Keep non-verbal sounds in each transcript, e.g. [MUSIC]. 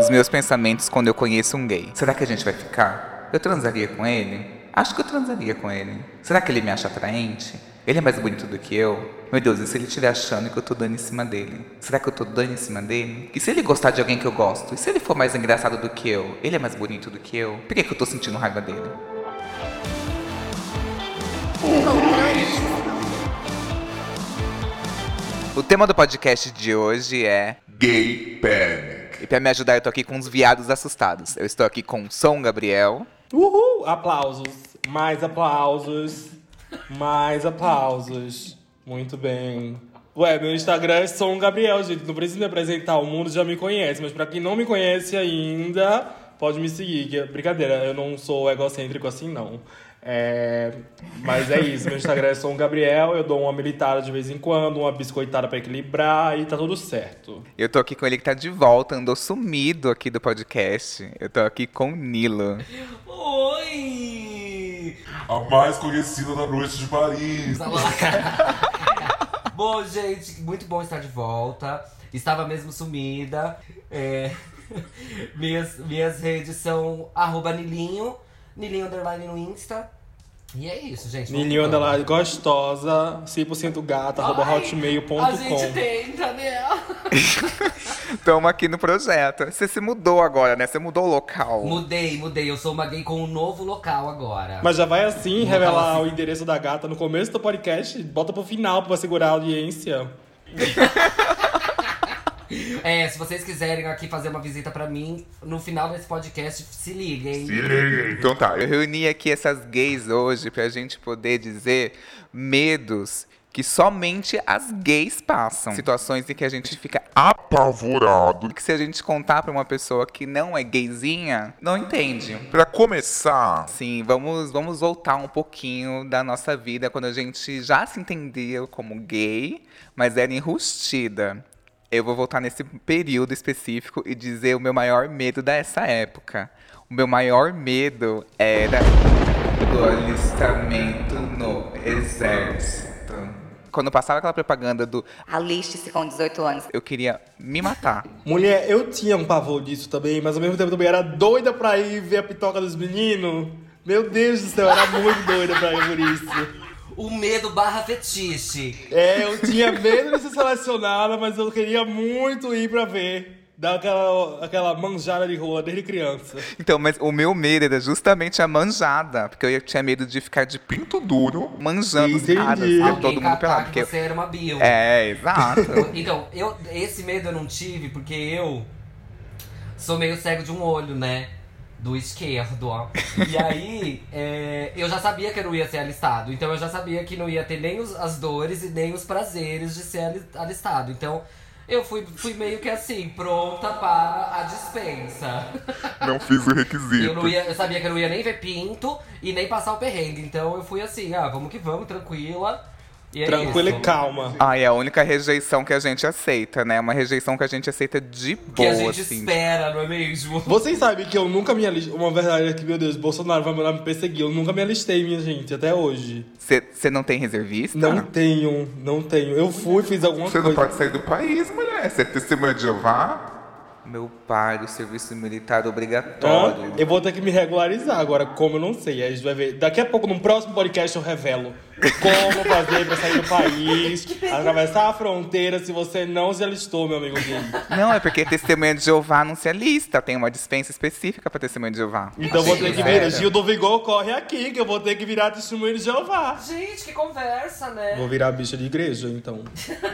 Os meus pensamentos quando eu conheço um gay. Será que a gente vai ficar? Eu transaria com ele? Acho que eu transaria com ele. Será que ele me acha atraente? Ele é mais bonito do que eu? Meu Deus, e se ele estiver achando que eu tô dando em cima dele? Será que eu tô dando em cima dele? E se ele gostar de alguém que eu gosto? E se ele for mais engraçado do que eu? Ele é mais bonito do que eu? Por que, que eu tô sentindo raiva dele? O tema do podcast de hoje é Gay Panic. E pra me ajudar, eu tô aqui com os viados assustados. Eu estou aqui com Som Gabriel. Uhul! Aplausos. Mais aplausos. Mais aplausos. Muito bem. Ué, meu Instagram é Som Gabriel, gente. Não preciso me apresentar, o mundo já me conhece. Mas pra quem não me conhece ainda, pode me seguir. É brincadeira, eu não sou egocêntrico assim, não. É, Mas é isso, meu Instagram é Som Gabriel. Eu dou uma militada de vez em quando, uma biscoitada pra equilibrar e tá tudo certo. Eu tô aqui com ele que tá de volta, andou sumido aqui do podcast. Eu tô aqui com o Nilo. Oi! A mais conhecida da noite de Paris. [LAUGHS] bom, gente, muito bom estar de volta. Estava mesmo sumida. É, [LAUGHS] minhas, minhas redes são arroba Nilinho, Nilinho Underline no Insta. E é isso, gente. Nilinho. Underline gostosa, 100% gata, arroba Ai, hotmail.com. A gente tenta, né? [LAUGHS] Tamo aqui no projeto. Você se mudou agora, né? Você mudou o local. Mudei, mudei. Eu sou uma gay com um novo local agora. Mas já vai assim Vou revelar falar o endereço da gata no começo do podcast? Bota pro final pra segurar a audiência. [LAUGHS] [LAUGHS] É, se vocês quiserem aqui fazer uma visita pra mim, no final desse podcast, se liguem. Se liguem. Então tá. Eu reuni aqui essas gays hoje pra gente poder dizer medos que somente as gays passam. Situações em que a gente fica Apavorado. que se a gente contar pra uma pessoa que não é gayzinha, não entende. Pra começar, Sim, vamos, vamos voltar um pouquinho da nossa vida quando a gente já se entendia como gay, mas era enrustida. Eu vou voltar nesse período específico e dizer o meu maior medo dessa época. O meu maior medo era do alistamento no exército. Quando passava aquela propaganda do Aliste-se com 18 anos. eu queria me matar. [LAUGHS] Mulher, eu tinha um pavor disso também, mas ao mesmo tempo também era doida pra ir ver a pitoca dos meninos. Meu Deus do céu, era muito doida pra ir por isso. O medo barra fetiche. É, eu tinha medo de ser selecionada, mas eu queria muito ir pra ver. Dar aquela, aquela manjada de rola desde criança. Então, mas o meu medo era justamente a manjada, porque eu tinha medo de ficar de pinto duro manjando os Entendi. caras, e Alguém todo mundo pelado. que Porque você era uma bio. É, exato. [LAUGHS] Então, eu, esse medo eu não tive porque eu sou meio cego de um olho, né? Do esquerdo, ó. E aí, é, eu já sabia que eu não ia ser alistado. Então, eu já sabia que não ia ter nem os- as dores e nem os prazeres de ser ali- alistado. Então, eu fui, fui meio que assim, pronta para a dispensa. não fiz o requisito. Eu, não ia, eu sabia que eu não ia nem ver pinto e nem passar o perrengue. Então, eu fui assim, ah, vamos que vamos, tranquila. E é Tranquila e calma. Ah, é a única rejeição que a gente aceita, né? Uma rejeição que a gente aceita de Que boa, a gente assim. espera, não é mesmo? Vocês sabem que eu nunca me alistei. Uma verdade é que, meu Deus, Bolsonaro vai mandar me perseguir. Eu nunca me alistei, minha gente, até hoje. Você não tem reservista? Não tenho, não tenho. Eu fui, fiz alguma Você não coisa. pode sair do país, mulher. Você é testemunha de Jeová? Meu pai, o serviço militar obrigatório. Eu vou ter que me regularizar agora, como eu não sei. Aí a gente vai ver. Daqui a pouco, no próximo podcast, eu revelo como fazer pra sair do país, atravessar a fronteira se você não se alistou, meu amigo. Não, é porque testemunha de Jeová não se alista. Tem uma dispensa específica pra testemunha de Jeová. Então vou ter que virar. Gil do Vigor corre aqui, que eu vou ter que virar testemunho de Jeová. Gente, que conversa, né? Vou virar bicha de igreja, então.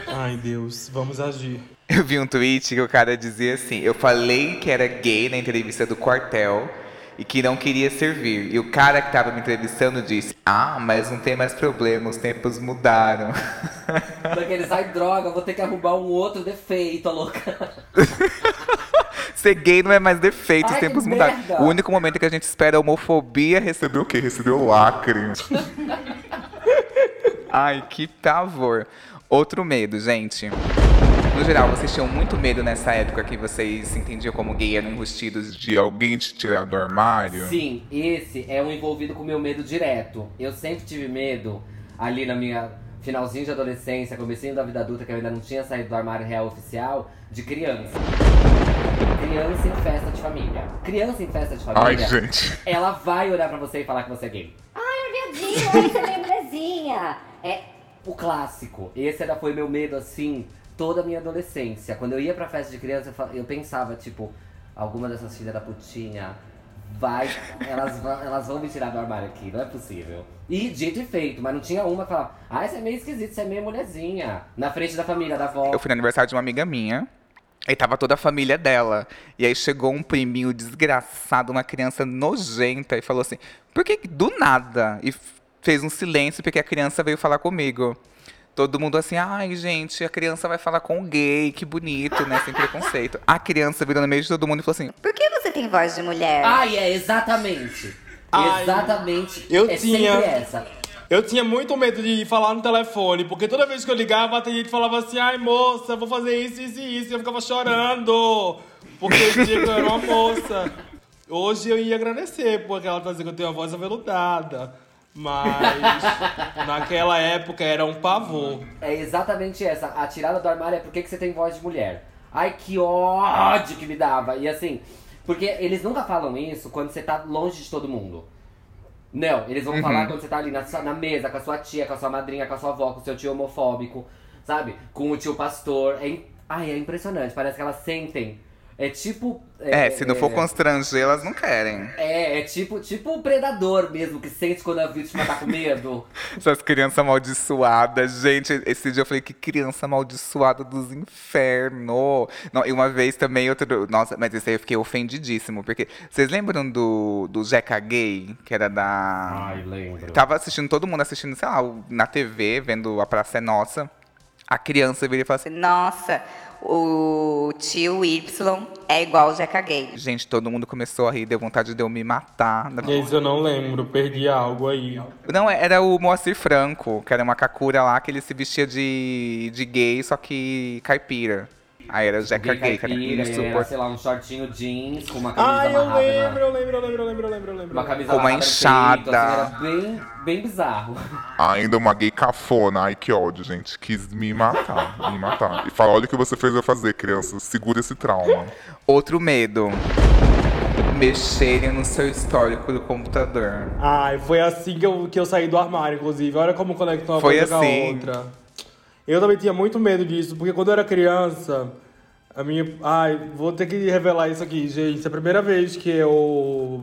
Ai, Deus, vamos agir. Eu vi um tweet que o cara dizia assim: Eu falei que era gay na entrevista do quartel e que não queria servir. E o cara que tava me entrevistando disse: Ah, mas não tem mais problema, os tempos mudaram. [LAUGHS] Daqueles, ai droga, vou ter que arrumar um outro defeito, a louca. [LAUGHS] Ser gay não é mais defeito, os tempos mudaram. merda. O único momento que a gente espera a homofobia receber. O quê? Recebeu lacre. [LAUGHS] Ai, que pavor. Outro medo, gente. No geral, vocês tinham muito medo nessa época que vocês se entendiam como gay, eram enrustidos de. De alguém te tirar do armário? Sim, esse é um envolvido com o meu medo direto. Eu sempre tive medo, ali na minha finalzinho de adolescência, comecinho da vida adulta, que eu ainda não tinha saído do armário real oficial, de criança. Criança em festa de família. Criança em festa de Ai, família, gente. ela vai olhar pra você e falar que você é gay. Ai, viadinho, olha essa minha mulherzinha. É o clássico. Esse era, foi meu medo, assim, toda a minha adolescência. Quando eu ia pra festa de criança, eu pensava, tipo, alguma dessas filhas da putinha vai. Elas, vão- elas vão me tirar do armário aqui, não é possível. E dito e feito, mas não tinha uma que falava, ah, você é meio esquisito, você é meio mulherzinha. Na frente da família, da avó. Eu fui no aniversário de uma amiga minha. E tava toda a família dela. E aí chegou um priminho desgraçado, uma criança nojenta, e falou assim: por que do nada? E fez um silêncio porque a criança veio falar comigo. Todo mundo assim, ai gente, a criança vai falar com o gay, que bonito, né? Sem preconceito. A criança virou no meio de todo mundo e falou assim: Por que você tem voz de mulher? Ai, é exatamente. Ai, exatamente. eu é tinha- essa. Eu tinha muito medo de falar no telefone, porque toda vez que eu ligava, tem gente que falava assim, ai moça, vou fazer isso, isso e isso. E eu ficava chorando, porque eu dizia que eu era uma moça. Hoje eu ia agradecer, porque ela tá dizendo que eu tenho uma voz aveludada. Mas naquela época era um pavor. É exatamente essa. A tirada do armário é por que que você tem voz de mulher. Ai, que ódio que me dava. E assim, porque eles nunca falam isso quando você tá longe de todo mundo. Não, eles vão falar quando você tá ali na, sua- na mesa com a sua tia, com a sua madrinha, com a sua avó, com o seu tio homofóbico, sabe? Com o tio pastor. É, Ai, é impressionante. Parece que elas sentem. É tipo. É, se não for é- constranger, elas não querem. É, é tipo, tipo o predador mesmo, que sente quando a vítima tá com medo. [LAUGHS] Essas crianças amaldiçoadas. Gente, esse dia eu falei que criança amaldiçoada dos infernos. Não, e uma vez também, outro. Nossa, mas esse aí eu fiquei ofendidíssimo. Porque vocês lembram do, do Jeca Gay, que era da. Ai, lembro. Tava assistindo, todo mundo assistindo, sei lá, na TV, vendo A Praça é Nossa. A criança viria e falava assim. Nossa, o tio Y é igual o Jeca Gay. Gente, todo mundo começou a rir, deu vontade de eu me matar. Esse eu não lembro, perdi algo aí. Não, era o Moacir Franco, que era uma kakura lá, que ele se vestia de, de gay, só que caipira. Aí era o Jeca Gay cara. Isso, era, por- sei lá, um shortinho jeans com uma camisa Ah, eu lembro, na- eu lembro, eu lembro, eu lembro, eu lembro, eu lembro. Uma camisa Com uma enxada. peito, assim, era bem, bem bizarro. [LAUGHS] Ainda uma gay cafona. Ai, que ódio, gente. Quis me matar, me matar. E fala, olha o que você fez eu fazer, criança. Segura esse trauma. Outro medo. Mexerem no seu histórico do computador. Ai, foi assim que eu, que eu saí do armário, inclusive. Olha como conecta uma Foi coisa com a assim? outra. Eu também tinha muito medo disso, porque quando eu era criança, a minha. Ai, vou ter que revelar isso aqui, gente. É a primeira vez que eu.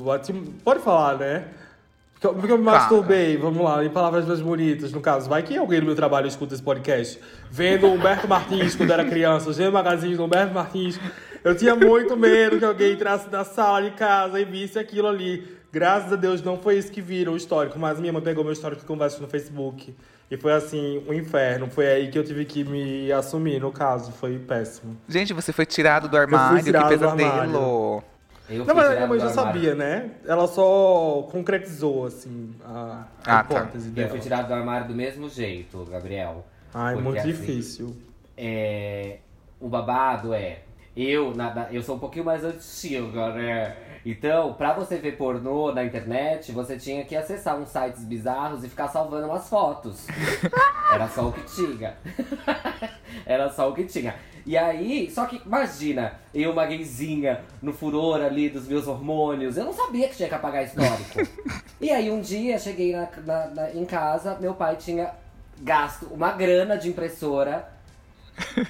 Pode falar, né? Porque eu, porque eu me Fala. masturbei, vamos lá, em palavras mais bonitas, no caso. Vai que alguém do meu trabalho escuta esse podcast. Vendo o Humberto Martins quando era criança, vendo o magazine do Humberto Martins. Eu tinha muito medo que alguém entrasse na sala de casa e visse aquilo ali. Graças a Deus não foi isso que viram o histórico, mas minha mãe pegou meu histórico de conversa no Facebook. E foi assim, um inferno. Foi aí que eu tive que me assumir, no caso. Foi péssimo. Gente, você foi tirado do armário, que tirado do pesadelo. armário. Eu Não, fui mas minha mãe já sabia, né? Ela só concretizou, assim, a, a Ah, tá. hipótese Eu dela. fui tirado do armário do mesmo jeito, Gabriel. Ai, Porque, muito assim, difícil. É, o babado é. Eu, na- na- eu sou um pouquinho mais antiga, né? Então, pra você ver pornô na internet, você tinha que acessar uns sites bizarros e ficar salvando umas fotos. [LAUGHS] Era só o que tinha. [LAUGHS] Era só o que tinha. E aí, só que imagina, eu uma gayzinha no furor ali dos meus hormônios, eu não sabia que tinha que apagar histórico. [LAUGHS] e aí um dia cheguei na- na- na- em casa, meu pai tinha gasto uma grana de impressora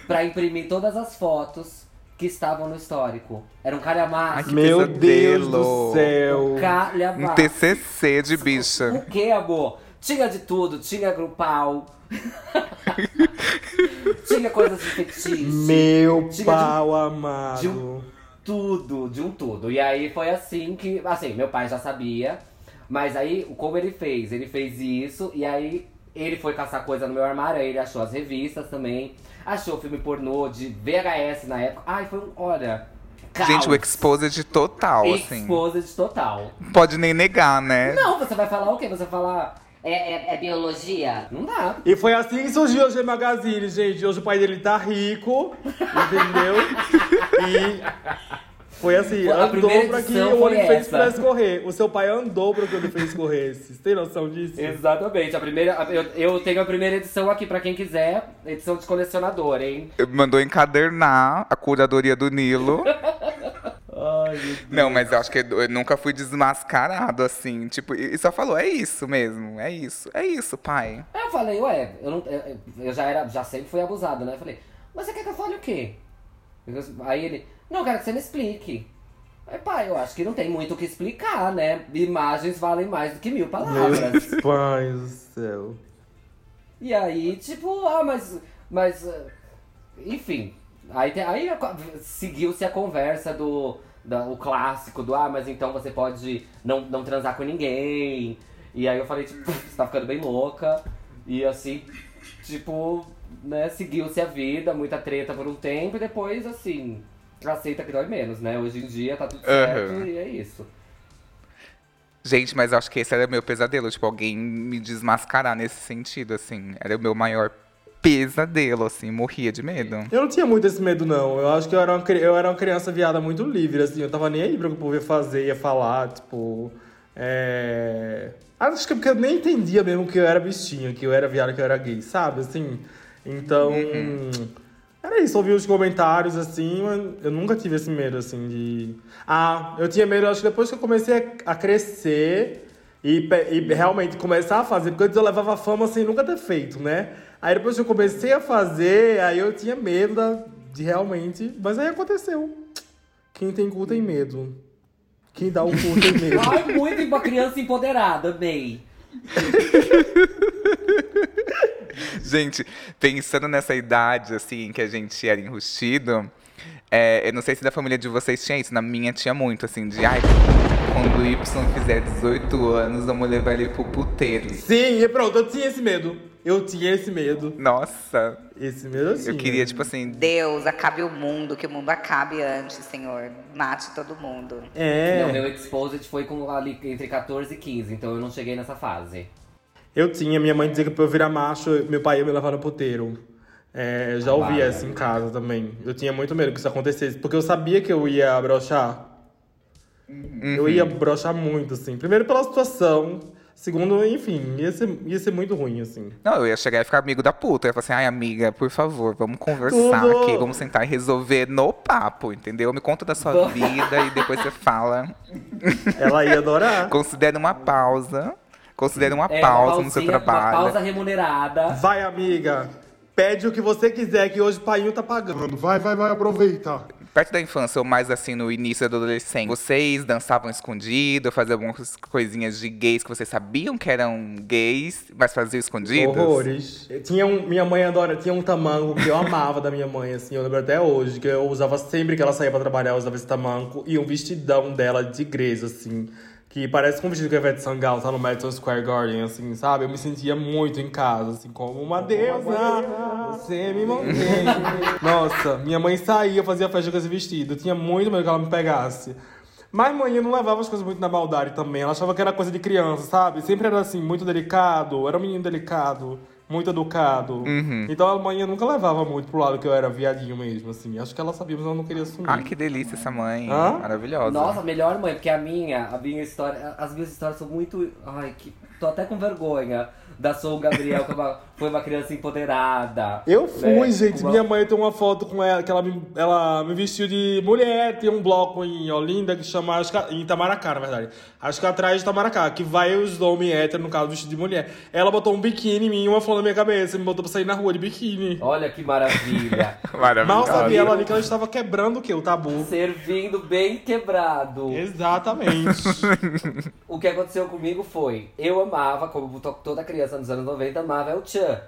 pra imprimir todas as fotos que estavam no histórico. Era um calhamaço. Ai, Meu Deus pesadelo. do céu. calhamaço. Um TCC de bicha. O que, amor? Tinha de tudo, tinha grupal. [LAUGHS] tinha coisas de fetiche. Meu Tinha de- pau amado. de um- tudo, de um tudo. E aí foi assim que, assim, meu pai já sabia, mas aí como ele fez? Ele fez isso e aí ele foi caçar coisa no meu armário, aí ele achou as revistas também, achou filme pornô de VHS na época. Ai, foi um, olha, caos. Gente, o exposed total, assim. Exposed total. Pode nem negar, né? Não, você vai falar o quê? Você vai falar, É, é- é biologia? não dá. E foi assim que surgiu o G Magazine, gente. Hoje o pai dele tá rico, entendeu? [LAUGHS] E foi assim, A andou pra que o OnlyFans pudesse correr. O seu pai andou pra que o OnlyFans corresse. Você tem noção disso? Exatamente, a primeira, eu, eu tenho a primeira edição aqui pra quem quiser, edição de colecionador, hein? Mandou encadernar a curadoria do Nilo. [LAUGHS] Ai, meu Deus. Não, mas eu acho que eu nunca fui desmascarado assim. Tipo, e só falou, é isso mesmo, é isso, é isso, pai. Aí eu falei, ué, eu, não, eu, eu já, era, já sempre fui abusado, né? Eu falei, mas você quer que eu fale o quê? Eu- Aí ele, não, eu quero que você me explique. Aí, pai, eu acho que não tem muito o que explicar, né? Imagens valem mais do que mil palavras. Meu pai do céu. E aí, tipo, ah, mas. Mas. eh, Enfim. Aí, aí seguiu-se a conversa do. Da, o clássico do, ah, mas então você pode não, não transar com ninguém. E aí eu falei, tipo, você tá ficando bem louca. E assim, tipo, né, seguiu-se a vida, muita treta por um tempo e depois, assim, aceita que dói menos, né? Hoje em dia tá tudo certo e é isso. Gente, mas eu acho que esse era meu pesadelo, tipo, alguém me desmascarar nesse sentido, assim. Era o meu maior pesadelo, assim, morria de medo. Eu não tinha muito esse medo, não. Eu acho que eu era uma, eu era uma criança viada muito livre, assim. Eu tava nem aí pra o que o povo ia fazer, ia falar, tipo... É... Acho que é porque eu nem entendia mesmo que eu era bichinho, que eu era viado, que eu era gay, sabe? Assim, então... Era isso, ouvir os comentários, assim, mas eu nunca tive esse medo, assim, de... Ah, eu tinha medo, acho que depois que eu comecei a crescer e, e realmente começar a fazer, porque antes eu levava fama sem nunca ter feito, né? Aí depois que eu comecei a fazer, aí eu tinha medo da- de realmente... Mas aí aconteceu. Quem tem cu tem medo. Quem dá o cu tem medo. Ai, muito uma criança empoderada, amei. [LAUGHS] [LAUGHS] Gente, pensando nessa idade, assim, que a gente era enrustido, é, eu não sei se da família de vocês tinha isso, na minha tinha muito, assim, de ai, quando o Y fizer 18 anos, vamos levar ele pro puteiro. Sim, e pronto, eu tinha esse medo. Eu tinha esse medo. Nossa, Esse medo eu tinha. eu queria, tipo assim, Deus, acabe o mundo, que o mundo acabe antes, Senhor. Mate todo mundo. É. Não, meu exposed foi com ali entre 14 e 15, então eu não cheguei nessa fase. Eu tinha, minha mãe dizia que pra eu virar macho, meu pai ia me levar no puteiro. É, já ouvi Ah, essa em casa também. Eu tinha muito medo que isso acontecesse, porque eu sabia que eu ia brochar. Eu ia brochar muito, assim. Primeiro pela situação, segundo, enfim, ia ser, ia ser muito ruim, assim. Não, eu ia chegar e ficar amigo da puta. Eu ia falar assim, ai, amiga, por favor, vamos conversar Tudo. aqui, vamos sentar e resolver no papo, entendeu? Me conta da sua vida e depois você fala. Ela ia adorar. Considere uma pausa. Considere uma É, pausa uma no seu pausinha, trabalho. Uma pausa remunerada. Vai, amiga. Pede o que você quiser, que hoje o pai tá pagando. Vai, vai, vai, aproveita. Perto da infância, ou mais assim no início da adolescência, vocês dançavam escondido, faziam algumas coisinhas de gays que vocês sabiam que eram gays, mas faziam escondidos? Horrores. Tinha um, minha mãe adora, tinha um tamanco que eu amava da minha mãe, assim, eu lembro até hoje, que eu usava sempre que ela saía pra trabalhar, eu usava esse tamanco e um vestidão dela de igreja, assim. Que parece com o vestido que a Ivete Sangalo tá no Madison Square Garden, assim, sabe? Eu me sentia muito em casa, assim, como uma deusa, você me mantém. Nossa, minha mãe saía, fazia festa com esse vestido. Eu tinha muito medo que ela me pegasse. Mas mãe não levava as coisas muito na maldade também. Ela achava que era coisa de criança, sabe? Sempre era assim, muito delicado. Era um menino delicado, muito educado. Então a mãe nunca levava muito pro lado que eu era viadinho mesmo, assim. Acho que ela sabia, mas ela não queria assumir. Ai, que delícia essa mãe. Hã? Maravilhosa. Nossa, melhor mãe, porque a minha, a minha história, as minhas histórias são muito. Ai, que. Tô até com vergonha da Sou Gabriel, que é uma- foi uma criança empoderada. Eu fui, né? gente. Uma- Minha mãe tem uma foto com ela, que ela me, ela me vestiu de mulher. Tem um bloco em Olinda que chama, acho que, em Itamaracá, na verdade. Acho que atrás de Itamaracá, que vai os homens héteros, no caso, vestido de mulher. Ela botou um biquíni em mim, uma flor na minha cabeça, me botou pra sair na rua de biquíni. Olha que maravilha. [LAUGHS] Mal Maravilhosa. sabia ela ali que ela estava quebrando o quê? O tabu. Servindo bem quebrado. Exatamente. [LAUGHS] O que aconteceu comigo foi, eu amava, como to- toda criança nos anos 90 amava El Chan.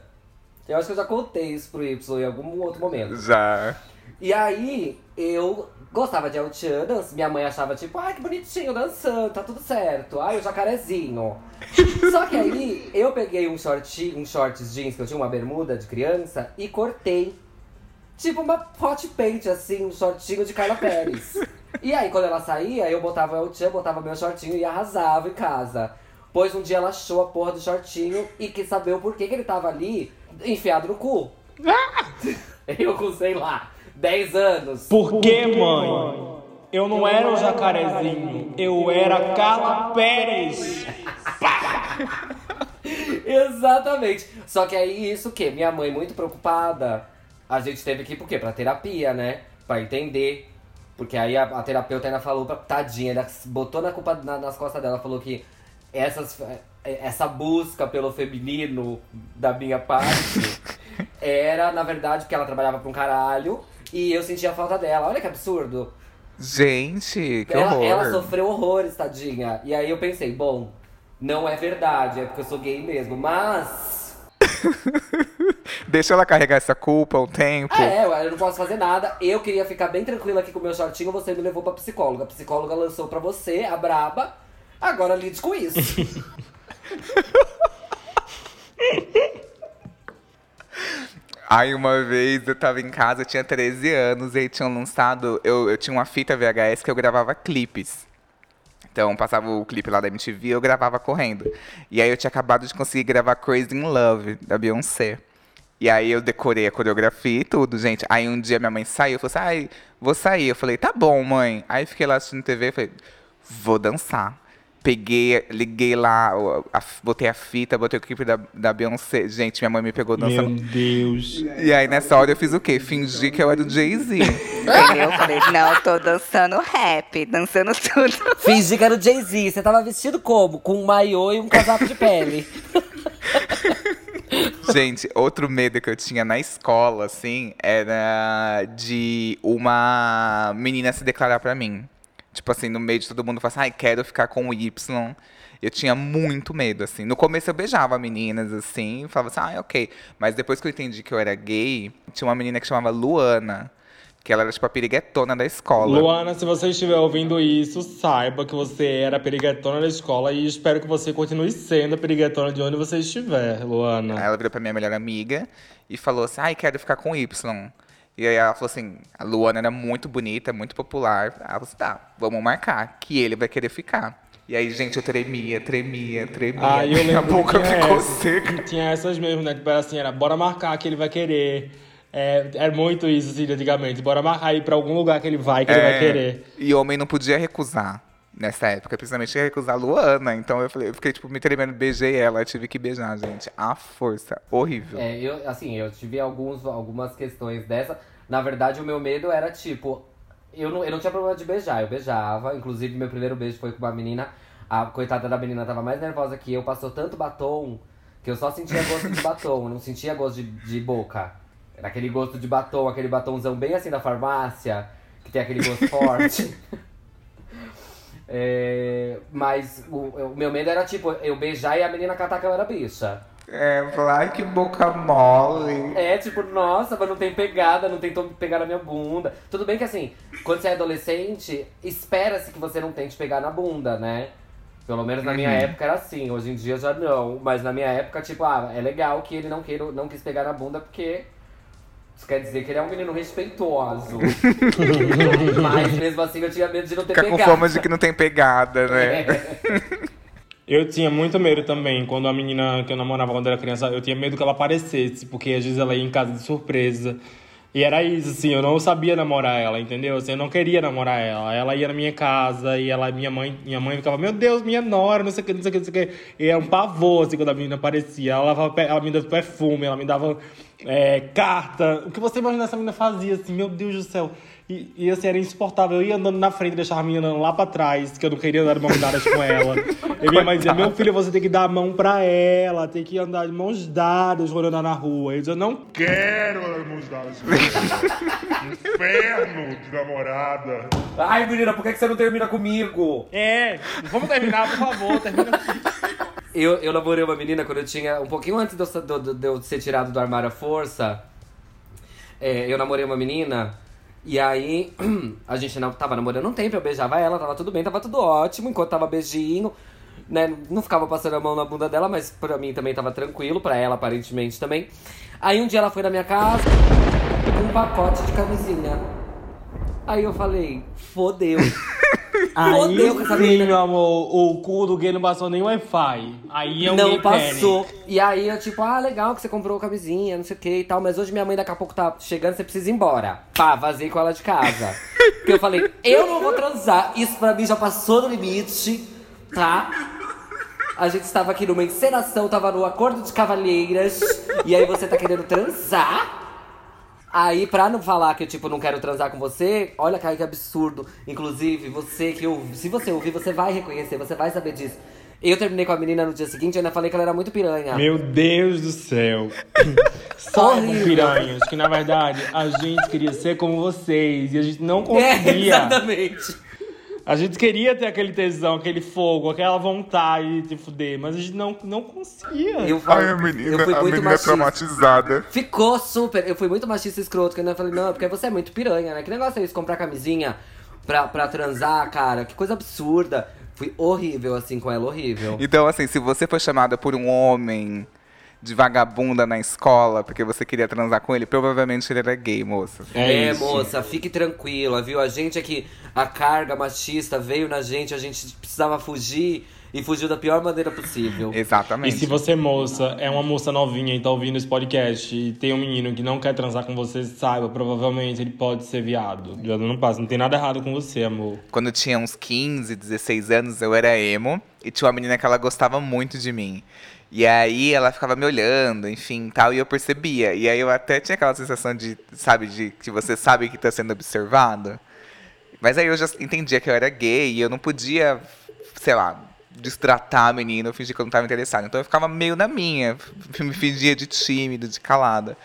Eu acho que eu já contei isso pro Y em algum outro momento. Já. E aí, eu gostava de El Chan, minha mãe achava tipo, ai que bonitinho dançando, tá tudo certo. Ai, o jacarezinho. [LAUGHS] Só que aí, eu peguei um short, um shorts jeans, que eu tinha uma bermuda de criança, e cortei. Tipo uma hot paint, assim, um shortinho de Carla Pérez. [LAUGHS] E aí, quando ela saía, eu botava o El botava meu shortinho e arrasava em casa. Pois um dia ela achou a porra do shortinho e quis saber o porquê que ele tava ali, enfiado no cu. [LAUGHS] Eu com, sei lá, 10 anos. Por que, mãe? Eu não era o jacarezinho, eu era Carla Pérez. [LAUGHS] Exatamente. Só que aí isso o quê? Minha mãe muito preocupada. A gente teve que ir por quê? Pra terapia, né? Pra entender Porque aí a, a terapeuta ainda falou pra tadinha, ela botou na culpa na- nas costas dela, falou que essas, essa busca pelo feminino da minha parte [LAUGHS] era, na verdade, porque ela trabalhava pra um caralho e eu sentia falta dela. Olha que absurdo. Gente, que ela, horror. ela sofreu horrores, tadinha. E aí eu pensei, bom, não é verdade, é porque eu sou gay mesmo, mas. [LAUGHS] Deixa ela carregar essa culpa um tempo. Ah, é, eu não posso fazer nada. Eu queria ficar bem tranquila aqui com o meu shortinho, você me levou pra psicóloga. A psicóloga lançou pra você, a braba. Agora lide com isso. [LAUGHS] Aí uma vez eu tava em casa, eu tinha 13 anos, e aí tinham lançado. Eu, eu tinha uma fita VHS que eu gravava clipes. Então passava o clipe lá da MTV e eu gravava correndo. E aí eu tinha acabado de conseguir gravar Crazy in Love, da Beyoncé. E aí eu decorei a coreografia e tudo, gente. Aí um dia minha mãe saiu, falou assim, ai, vou sair. Eu falei, tá bom, mãe. Aí fiquei lá assistindo TV, falei, vou dançar. Peguei, liguei lá, a- botei a fita, botei o clipe da, da Beyoncé. Gente, minha mãe me pegou dançando. Meu Deus. E aí, nessa hora, eu fiz o quê? Fingi que eu era o Jay-Z. Entendeu? Eu falei, não, tô dançando rap, dançando tudo. Fingi que era o Jay-Z. Você tava vestido como? Com um maiô e um casaco de pele. [LAUGHS] Gente, outro medo que eu tinha na escola, assim, era de uma menina se declarar pra mim. Tipo assim, no meio de todo mundo falar assim, ai, quero ficar com o Y. Eu tinha muito medo, assim. No começo eu beijava meninas, assim, falava assim, ai, ok. Mas depois que eu entendi que eu era gay, tinha uma menina que chamava Luana, que ela era tipo a piriguetona da escola. Luana, se você estiver ouvindo isso, saiba que você era a periguetona da escola e espero que você continue sendo a periguetona de onde você estiver, Luana. Aí ela virou pra minha melhor amiga e falou assim, ai, quero ficar com Y. E aí ela falou assim, a Luana era muito bonita, muito popular. Ela falou assim, tá, vamos marcar, que ele vai querer ficar. E aí, gente, eu tremia, tremia, tremia. Ah, eu lembro boca ficou essa. seca. Tinha essas mesmo, né? Tipo, era assim, era bora marcar que ele vai querer. É, era muito isso, assim, antigamente. Bora marcar ir pra algum lugar que ele vai, que ele vai É, querer. E homem não podia recusar nessa época, principalmente ia recusar a Luana. Então eu, falei, eu fiquei, tipo, me tremendo, beijei ela, tive que beijar, gente. A força, horrível. É, eu, assim, eu tive alguns, algumas questões dessa. Na verdade, o meu medo era tipo. Eu não, eu não tinha problema de beijar, eu beijava. Inclusive, meu primeiro beijo foi com uma menina. A coitada da menina tava mais nervosa que eu, passou tanto batom que eu só sentia gosto de batom, não sentia gosto de, de boca. Era aquele gosto de batom, aquele batomzão bem assim da farmácia, que tem aquele gosto forte. [LAUGHS] É, mas o, o meu medo era tipo, eu beijar e a menina catar que eu era bicha. É, ai, que boca mole. É, tipo, nossa, mas não tem pegada, não tentou pegar na minha bunda. Tudo bem que assim, quando você é adolescente, espera-se que você não tente pegar na bunda, né? Pelo menos na minha época era assim, hoje em dia já não. Mas na minha época, tipo, ah, é legal que ele não, queira, não quis pegar na bunda porque. Isso quer dizer que ele é um menino respeitoso. [LAUGHS] mas mesmo assim eu tinha medo de não ter Fica com pegado. fama de que não tem pegada, né? É. [LAUGHS] Eu tinha muito medo também, quando a menina que eu namorava quando era criança, eu tinha medo que ela aparecesse, porque às vezes ela ia em casa de surpresa. E era isso, assim, eu não sabia namorar ela, entendeu? Assim, eu não queria namorar ela. Ela ia na minha casa e ela, minha mãe, minha mãe ficava, meu Deus, minha nora, não sei o que, não sei o que, não sei o que. E era um pavor, assim, quando a menina aparecia. Ela, lavava, ela me dava perfume, ela me dava é, carta. O que você imagina essa menina fazia, assim, meu Deus do céu. E, e assim, era insuportável. Eu ia andando na frente, deixava a menina andando lá pra trás, que eu não queria andar de mãos dadas com ela. E minha mãe dizia, meu filho, você tem que dar a mão pra ela, tem que andar de mãos dadas quando andar na rua. Eu dizia, não Quero andar de mãos dadas. Inferno de namorada. Ai, menina, por que que você não termina comigo? É, vamos terminar, por favor, termina. Eu, eu namorei uma menina quando eu tinha. Um pouquinho antes de eu, de eu ser tirado do armário à força. é, eu namorei uma menina. E aí, [CLEARS THROAT] a gente não tava namorando um tempo, eu beijava ela, tava tudo bem, tava tudo ótimo, enquanto tava beijinho, né? Não ficava passando a mão na bunda dela, mas pra mim também tava tranquilo, pra ela aparentemente também. Aí um dia ela foi na minha casa com um pacote de camisinha. Aí eu falei, fodeu. [LAUGHS] Aí, sim, meu amor, o cu do gay não passou nem Wi-Fi. Aí é um não passou. E aí eu, tipo, ah, legal que você comprou camisinha, não sei o que e tal. Mas hoje minha mãe daqui a pouco tá chegando, você precisa ir embora. Pá, vazei com ela de casa. Porque eu falei, eu não vou transar. Isso pra mim já passou do limite, tá? A gente estava aqui numa encenação, tava no acordo de cavalheiras. E aí você tá querendo transar? Aí, pra não falar que eu, tipo, não quero transar com você, olha, Kaique, que absurdo. Inclusive, você que ouve, se você ouvir, você vai reconhecer, você vai saber disso. Eu terminei com a menina no dia seguinte e ainda falei que ela era muito piranha. Meu Deus do céu. [LAUGHS] Saibam, Horrível. piranhas, que na verdade a gente queria ser como vocês e a gente não É, conseguia. exatamente. A gente queria ter aquele tesão, aquele fogo, aquela vontade de fuder, mas a gente não, não conseguia. Eu, Ai, a menina, eu fui a muito menina é machista. traumatizada. Ficou super. Eu fui muito machista e escroto, que eu ainda falei, não, porque você é muito piranha, né? Que negócio é isso? Comprar camisinha pra, pra transar, cara? Que coisa absurda. Fui horrível, assim, com ela, horrível. Então, assim, se você foi chamada por um homem de vagabunda na escola porque você queria transar com ele, provavelmente ele era gay, moça. É, É, moça, fique tranquila, viu? A gente aqui, a carga machista veio na gente, a gente precisava fugir e fugiu da pior maneira possível. E Exatamente. se você, moça, é uma moça novinha e tá ouvindo esse podcast e tem um menino que não quer transar com você, saiba, provavelmente ele pode ser viado. Já não passa, não tem nada errado com você, amor. Quando eu tinha uns 15, 16 anos, eu era emo e tinha uma menina que ela gostava muito de mim. E aí ela ficava me olhando, enfim, tal, e eu percebia. E aí eu até tinha aquela sensação de, sabe, de que você sabe que tá sendo observado. Mas aí eu já entendia que eu era gay e eu não podia, sei lá, destratar a menina, fingir que eu não tava interessado. Então eu ficava meio na minha, [LAUGHS] me fingia de tímido, de calada.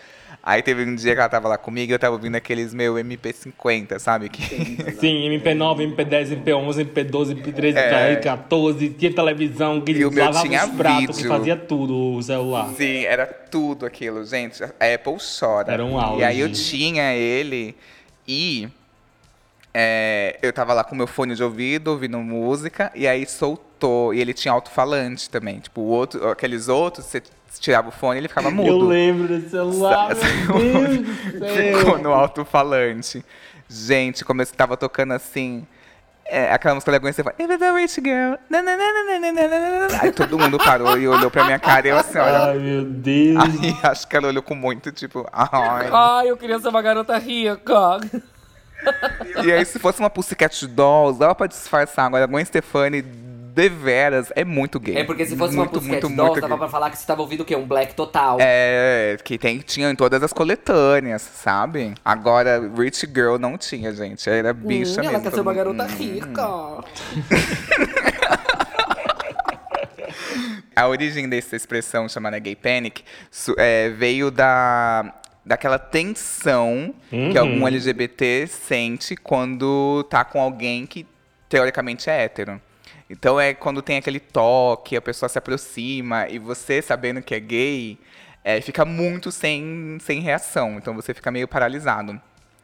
Aí teve um dia que ela tava lá comigo e eu tava ouvindo aqueles meu MP50, sabe? Que... [LAUGHS] Sim, MP9, MP10, MP11, MP12, MP13, É. MP14, tinha televisão, que E o meu tinha os pratos, que fazia tudo o celular. Sim, era tudo aquilo, gente. A Apple chora. Era um auge. E aí eu tinha ele e é, eu tava lá com meu fone de ouvido, ouvindo música, e aí soltou. E ele tinha alto-falante também. Tipo, o outro, aqueles outros, você tirava o fone e ele ficava mudo. Eu lembro desse celular, Sa- meu [LAUGHS] Deus do céu. Ficou no alto-falante. Gente, como eu tava tocando assim. É, aquela música da Gwen Stefani. If it's a rich girl. na, na, na, na, na, na, na, na. Aí todo mundo parou e olhou pra minha cara e eu assim, olha. Ai, meu Deus. [LAUGHS] Aí acho que ela olhou com muito, tipo, ai. Ai, eu queria ser uma garota rica. E aí, se fosse uma Pussycat Dolls, dava pra disfarçar. Agora, a Gwen Stefani, deveras, é muito gay. É porque se fosse muito, uma Pussycat muito, Dolls, muito dava gay. pra falar que você tava ouvindo o quê? Um black total. É, que tem, tinha em todas as coletâneas, sabe? Agora, Rich Girl não tinha, gente. Era bicha Hum, mesmo. ela quer ser uma garota Hum. rica. [LAUGHS] A origem dessa expressão chamada gay panic é, veio da daquela tensão que algum LGBT sente quando tá com alguém que teoricamente é hétero. Então é quando tem aquele toque, a pessoa se aproxima e você sabendo que é gay, é, fica muito sem, sem reação. Então você fica meio paralisado.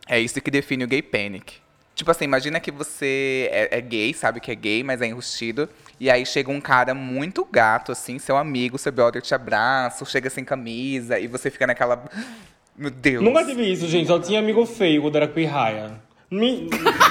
É isso que define o gay panic. Tipo assim, imagina que você é, é gay, sabe que é gay, mas é enrustido. E aí chega um cara muito gato, assim, seu amigo, seu brother te abraça, chega sem camisa, e você fica naquela. [GASPS] Meu Deus. Nunca tive isso, gente. Só tinha amigo feio quando era pirraia. Me...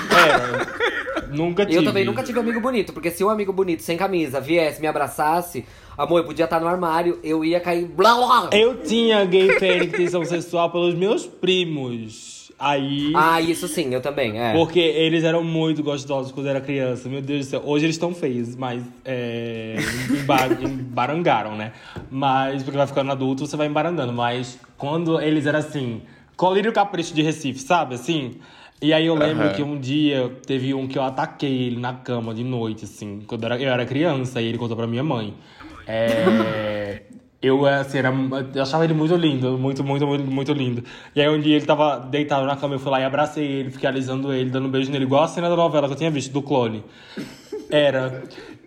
Era. [LAUGHS] Nunca tive. Eu também nunca tive amigo bonito, porque se um amigo bonito sem camisa viesse, me abraçasse, amor, eu podia estar no armário, eu ia cair. Blá, blá. Eu tinha gay panic tensão sexual pelos meus primos. Aí. Ah, isso sim, eu também, é. Porque eles eram muito gostosos quando eu era criança. Meu Deus do céu. Hoje eles estão feios, mas é, emba- embarangaram, né? Mas porque vai ficando adulto, você vai embarangando. Mas quando eles eram assim, colírio capricho de Recife, sabe? Assim. E aí eu lembro Aham. que um dia teve um que eu ataquei ele na cama de noite, assim, quando eu era, eu era criança, e ele contou pra minha mãe. É. Eu, assim, era, eu achava ele muito lindo, muito, muito, muito, muito lindo. E aí um dia ele tava deitado na cama, eu fui lá e abracei ele, fiquei alisando ele, dando um beijo nele, igual a cena da novela que eu tinha visto, do clone. Era.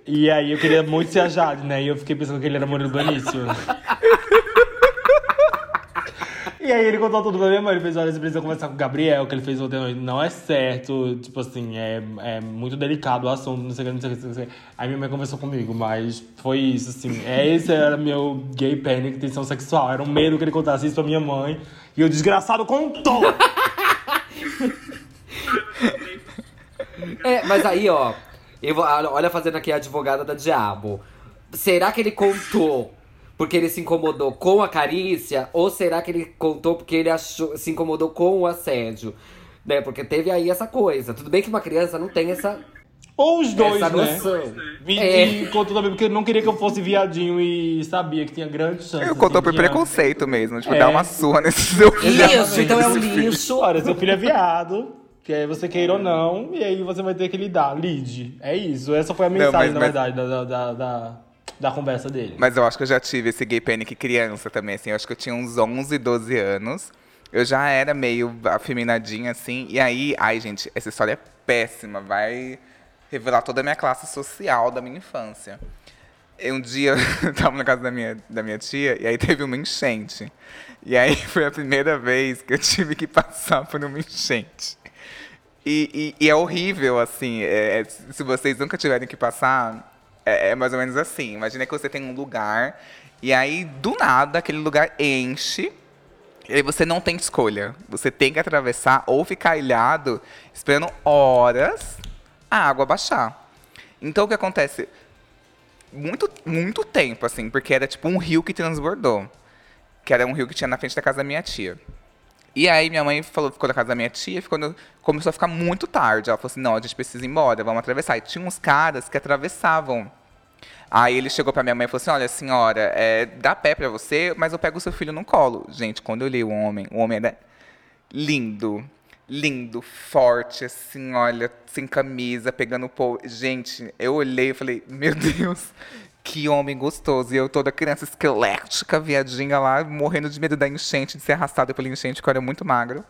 E aí eu queria muito ser a Jade, né? E eu fiquei pensando que ele era Murilo Benício. [LAUGHS] E aí ele contou tudo pra minha mãe, ele fez, olha, você precisa conversar com o Gabriel, que ele fez ontem, não é certo, tipo assim, é, é muito delicado o assunto, não sei o que, não sei o que, não sei o que. Aí minha mãe conversou comigo, mas foi isso, assim, é, esse era meu gay panic, tensão sexual, era um medo que ele contasse isso pra minha mãe, e o desgraçado contou! É, mas aí, ó, eu vou, olha fazendo aqui a advogada da diabo. Será que ele contou porque ele se incomodou com a carícia? Ou será que ele contou porque ele achou, se incomodou com o assédio? Né? Porque teve aí essa coisa. Tudo bem que uma criança não tem essa Ou os dois, Essa né? noção. E, É. contou também porque eu não queria que eu fosse viadinho e sabia que tinha grande chance. Eu contou assim, por preconceito mesmo, tipo, É. dar uma surra nesse seu filho. Isso, então é um lixo. Olha, seu filho é viado, que aí você queira ou não, e aí você vai ter que lidar. Lide. É isso. Essa foi a mensagem, mas- na mas- verdade, da, da, da, da, conversa dele. Mas eu acho que eu já tive esse gay panic criança também, assim. Eu acho que eu tinha uns 11, 12 anos. Eu já era meio afeminadinha, assim. E aí, ai, gente, essa história é péssima. Vai revelar toda a minha classe social da minha infância. Um dia eu [LAUGHS] tava na casa da minha, da minha tia e aí teve uma enchente. E aí [LAUGHS] foi a primeira vez que eu tive que passar por uma enchente. E, e- e é horrível, assim, é- é- se vocês nunca tiverem que passar, é, é mais ou menos assim. Imagina que você tem um lugar, e aí, do nada, aquele lugar enche, e você não tem escolha. Você tem que atravessar ou ficar ilhado, esperando horas a água baixar. Então, o que acontece? Muito, muito tempo, assim, porque era tipo um rio que transbordou. Que era um rio que tinha na frente da casa da minha tia. E aí minha mãe falou, ficou na casa da minha tia, ficou no- começou a ficar muito tarde. Ela falou assim, não, a gente precisa ir embora, vamos atravessar. E tinha uns caras que atravessavam. Aí ele chegou pra minha mãe e falou assim, olha, senhora, é, dá pé pra você, mas eu pego o seu filho no colo. Gente, quando eu olhei o homem, o homem era lindo, lindo, forte, assim, olha, sem camisa, pegando o povo. Gente, eu olhei e falei, meu Deus, que homem gostoso. E eu toda criança esquelética, viadinha lá, morrendo de medo da enchente, de ser arrastada pela enchente, porque eu era muito magro.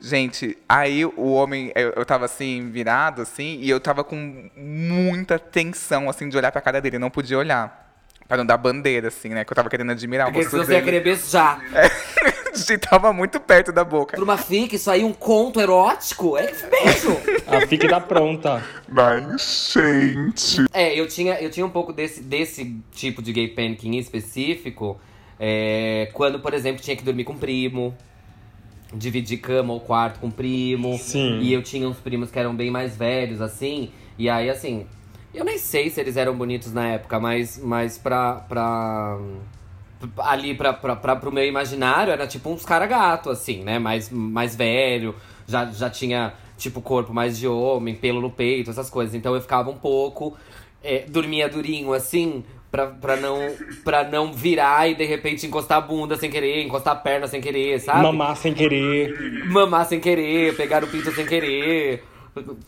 Gente, aí o homem, eu, eu tava assim, virado, assim, e eu tava com muita tensão, assim, de olhar pra cara dele. Eu não podia olhar. Pra não dar bandeira, assim, né? Que eu tava querendo admirar o Porque rosto se você ia dele. querer beijar. [LAUGHS] Gente, tava muito perto da boca. Pra uma fic, isso aí, um conto erótico? É beijo. [LAUGHS] A fique da pronta. Na enchente. É, eu tinha, eu tinha um pouco desse, desse tipo de gay panic em específico. é, quando, por exemplo, tinha que dormir com primo. Dividir cama ou quarto com primo. Sim. E eu tinha uns primos que eram bem mais velhos, assim. E aí, assim, eu nem sei se eles eram bonitos na época, mas, mas pra. pra ali pra, pra, pra, pro meu imaginário era tipo uns cara gato, assim, né? Mais, mais velho, já, já tinha, tipo, corpo mais de homem, pelo no peito, essas coisas. Então eu ficava um pouco. é, dormia durinho, assim, pra, pra, não, pra não virar e de repente encostar a bunda sem querer, encostar a perna sem querer, sabe? Mamar sem querer. mamar sem querer, pegar o pinto sem querer,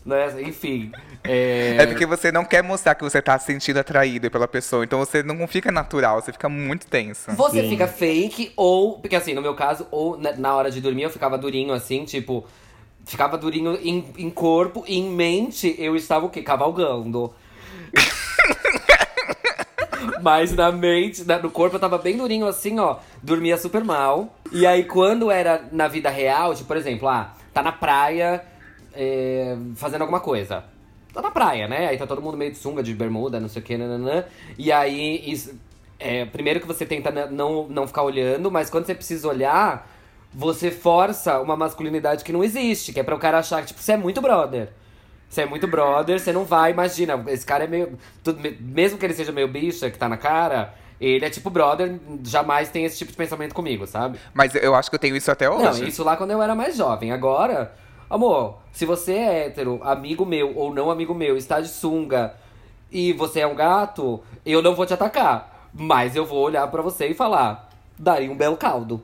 né? Enfim. É... É porque você não quer mostrar que você tá se sentindo atraído pela pessoa. Então você não fica natural, você fica muito tenso. Você Sim. fica fake, ou. Porque assim, no meu caso, ou na, na hora de dormir eu ficava durinho assim, tipo. Ficava durinho em, em corpo e em mente eu estava o quê? Cavalgando. [LAUGHS] Mas na mente, no corpo eu tava bem durinho assim, ó. Dormia super mal. E aí quando era na vida real, tipo, por exemplo, ah, tá na praia é, fazendo alguma coisa. Tá na praia, né? Aí tá todo mundo meio de sunga, de bermuda, não sei o que, nananã. E aí, isso, é, primeiro que você tenta não, não ficar olhando, mas quando você precisa olhar, você força uma masculinidade que não existe, que é pra o cara achar que, tipo, você é muito brother. Você é muito brother, você não vai, imagina, esse cara é meio. tudo- me- mesmo que ele seja meio bicha, que tá na cara, ele é tipo brother, jamais tem esse tipo de pensamento comigo, sabe? Mas eu acho que eu tenho isso até hoje. Não, isso lá quando eu era mais jovem. Agora, amor, se você é hétero, amigo meu ou não amigo meu, está de sunga e você é um gato, eu não vou te atacar. Mas eu vou olhar pra você e falar, daria um belo caldo.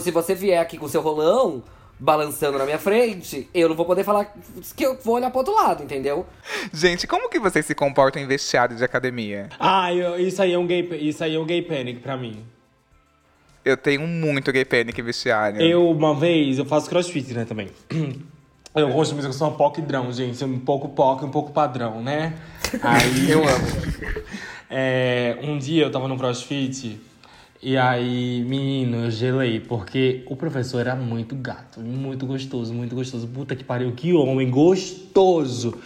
Se você vier aqui com seu rolão balançando na minha frente, eu não vou poder falar que eu vou olhar pro outro lado, entendeu? Gente, como que vocês se comportam em vestiário de academia? Ah, eu- isso aí é um gay, isso aí é um gay panic pra mim. Eu tenho muito gay panic em vestiário. Eu, uma vez, eu faço crossfit, né, também. Eu gosto de música, eu sou um pouco drão, gente. Um pouco POC, um pouco padrão, né? [LAUGHS] Aí... eu amo. [LAUGHS] um dia eu tava no crossfit e aí, menino, eu gelei. Porque o professor era muito gato, muito gostoso, muito gostoso. Puta que pariu, que homem gostoso!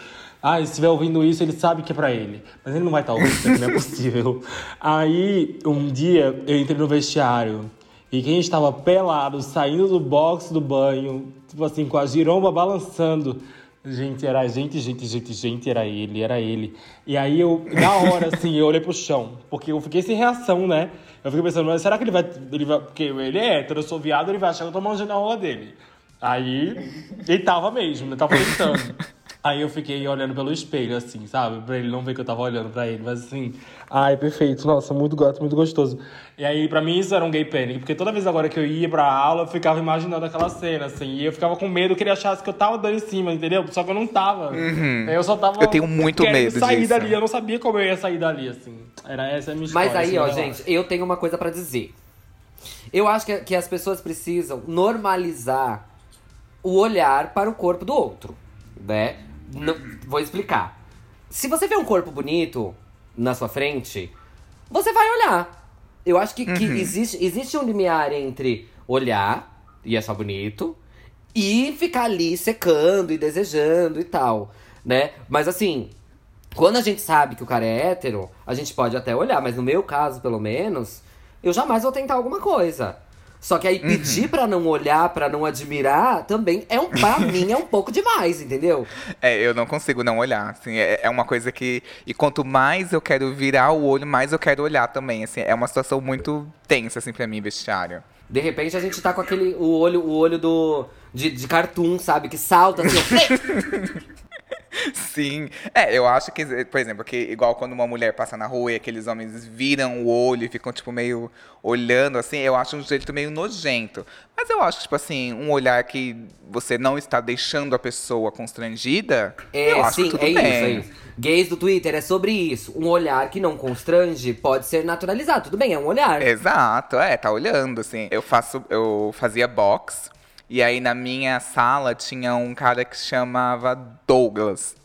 Ah, se estiver ouvindo isso, ele sabe que é pra ele. Mas ele não vai estar ouvindo, isso não é possível. [LAUGHS] Aí, um dia, eu entrei no vestiário. E quem estava pelado, saindo do box do banho, tipo assim, com a giromba balançando. Gente, era gente, gente, gente, gente, era ele, era ele. E aí eu, na hora, assim, eu olhei pro chão. Porque eu fiquei sem reação, né? Eu fiquei pensando, mas será que ele vai. Ele vai porque ele é hétero, eu sou viado, ele vai achar que eu tô manjando a rola dele. Aí, ele tava mesmo, ele tava tentando. [LAUGHS] Aí eu fiquei olhando pelo espelho, assim, sabe? Pra ele não ver que eu tava olhando pra ele. Mas assim, ai, perfeito. Nossa, muito gato, muito gostoso. E aí, pra mim, isso era um gay panic. Porque toda vez agora que eu ia pra aula, eu ficava imaginando aquela cena, assim. E eu ficava com medo que ele achasse que eu tava dando em cima, entendeu? Só que eu não tava. Eu só tava. Eu tenho muito medo sair disso. dali. Eu não sabia como eu ia sair dali, assim. Era essa a minha história. Mas aí, assim, ó, gente, eu tenho uma coisa pra dizer. Eu acho que, que as pessoas precisam normalizar o olhar para o corpo do outro, né? Não- vou explicar. Se você vê um corpo bonito na sua frente, você vai olhar. Eu acho que, que existe, existe um limiar entre olhar e achar bonito e ficar ali secando e desejando e tal, né? Mas assim, quando a gente sabe que o cara é hétero, a gente pode até olhar, mas no meu caso, pelo menos, eu jamais vou tentar alguma coisa. Só que aí pedir pra não olhar, pra não admirar, também é um, pra [LAUGHS] mim é um pouco demais, entendeu? É, eu não consigo não olhar, assim, é, é uma coisa que... E quanto mais eu quero virar o olho, mais eu quero olhar também, assim. É uma situação muito tensa, assim, pra mim, vestiário. De repente a gente tá com aquele o olho, o olho do de, de cartoon, sabe, que salta assim. [LAUGHS] Sim. É, eu acho que, por exemplo, que igual quando uma mulher passa na rua e aqueles homens viram o olho e ficam, tipo, meio olhando, assim, eu acho um jeito meio nojento. Mas eu acho, tipo assim, um olhar que você não está deixando a pessoa constrangida, É, eu acho sim, tudo é bem. isso, é isso. Gays do Twitter é sobre isso. Um olhar que não constrange pode ser naturalizado. Tudo bem, é um olhar. Exato, é, tá olhando, assim. Eu faço, eu fazia box, e aí na minha sala tinha um cara que chamava Douglas.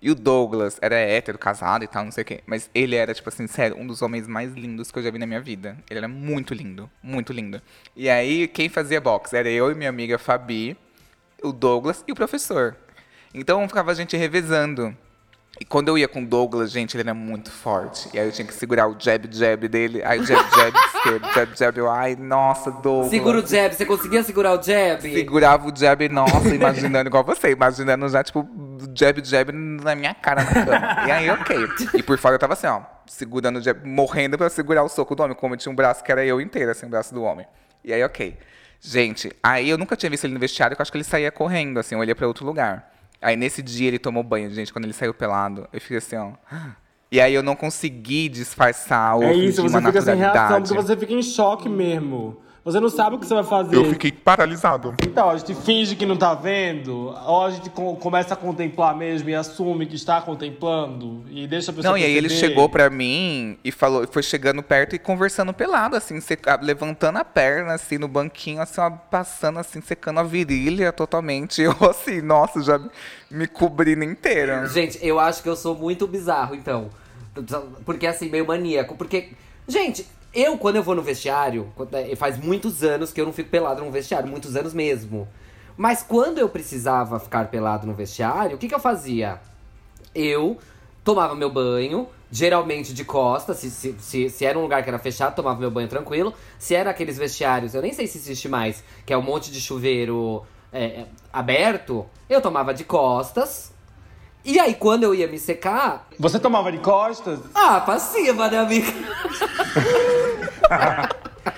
E o Douglas era hétero, casado e tal, não sei o quê. Mas ele era, tipo assim, sério, um dos homens mais lindos que eu já vi na minha vida. Ele era muito lindo, muito lindo. E aí, quem fazia box? Era eu e minha amiga Fabi, o Douglas e o professor. Então ficava a gente revezando. E quando eu ia com o Douglas, gente, ele era muito forte. E aí eu tinha que segurar o jab, jab dele. Aí jab, jab, [LAUGHS] esquerdo, jab, jab. Eu, ai, nossa, Douglas. Segura o jab, você conseguia segurar o jab? Segurava o jab, nossa, imaginando igual você. Imaginando já, tipo, jab, jab na minha cara na cama. E aí, ok. E por fora eu tava assim, ó, segurando o jab, morrendo pra segurar o soco do homem. Como tinha um braço que era eu inteiro, assim, o braço do homem. E aí, ok. Gente, aí eu nunca tinha visto ele no vestiário, que eu acho que ele saía correndo, assim, eu olhei pra outro lugar. Aí nesse dia ele tomou banho, gente, quando ele saiu pelado, eu fiquei assim, ó. E aí eu não consegui disfarçar ou É fingir isso, uma você fica sem reação, naturalidade. porque você fica em choque mesmo. Você não sabe o que você vai fazer. Eu fiquei paralisado. Então, a gente finge que não tá vendo, ou a gente co- começa a contemplar mesmo e assume que está contemplando, e deixa a pessoa Não, e aí ele perceber. chegou pra mim e falou, foi chegando perto e conversando pelado, assim, seca- levantando a perna, assim, no banquinho, assim, ó, passando, assim, secando a virilha totalmente. [LAUGHS] Eu, assim, nossa, já me cobrindo inteira. Gente, eu acho que eu sou muito bizarro, então. Porque assim, meio maníaco. Porque, gente, eu quando eu vou no vestiário, quando- é, faz muitos anos que eu não fico pelado no vestiário, muitos anos mesmo. Mas quando eu precisava ficar pelado no vestiário, o que, que eu fazia? Eu tomava meu banho, geralmente de costas, se, se, se, se era um lugar que era fechado, tomava meu banho tranquilo. Se era aqueles vestiários, eu nem sei se existe mais, que é um monte de chuveiro é, é, aberto, eu tomava de costas. E aí, quando eu ia me secar, Você tomava de costas? ah, passiva, né, amiga?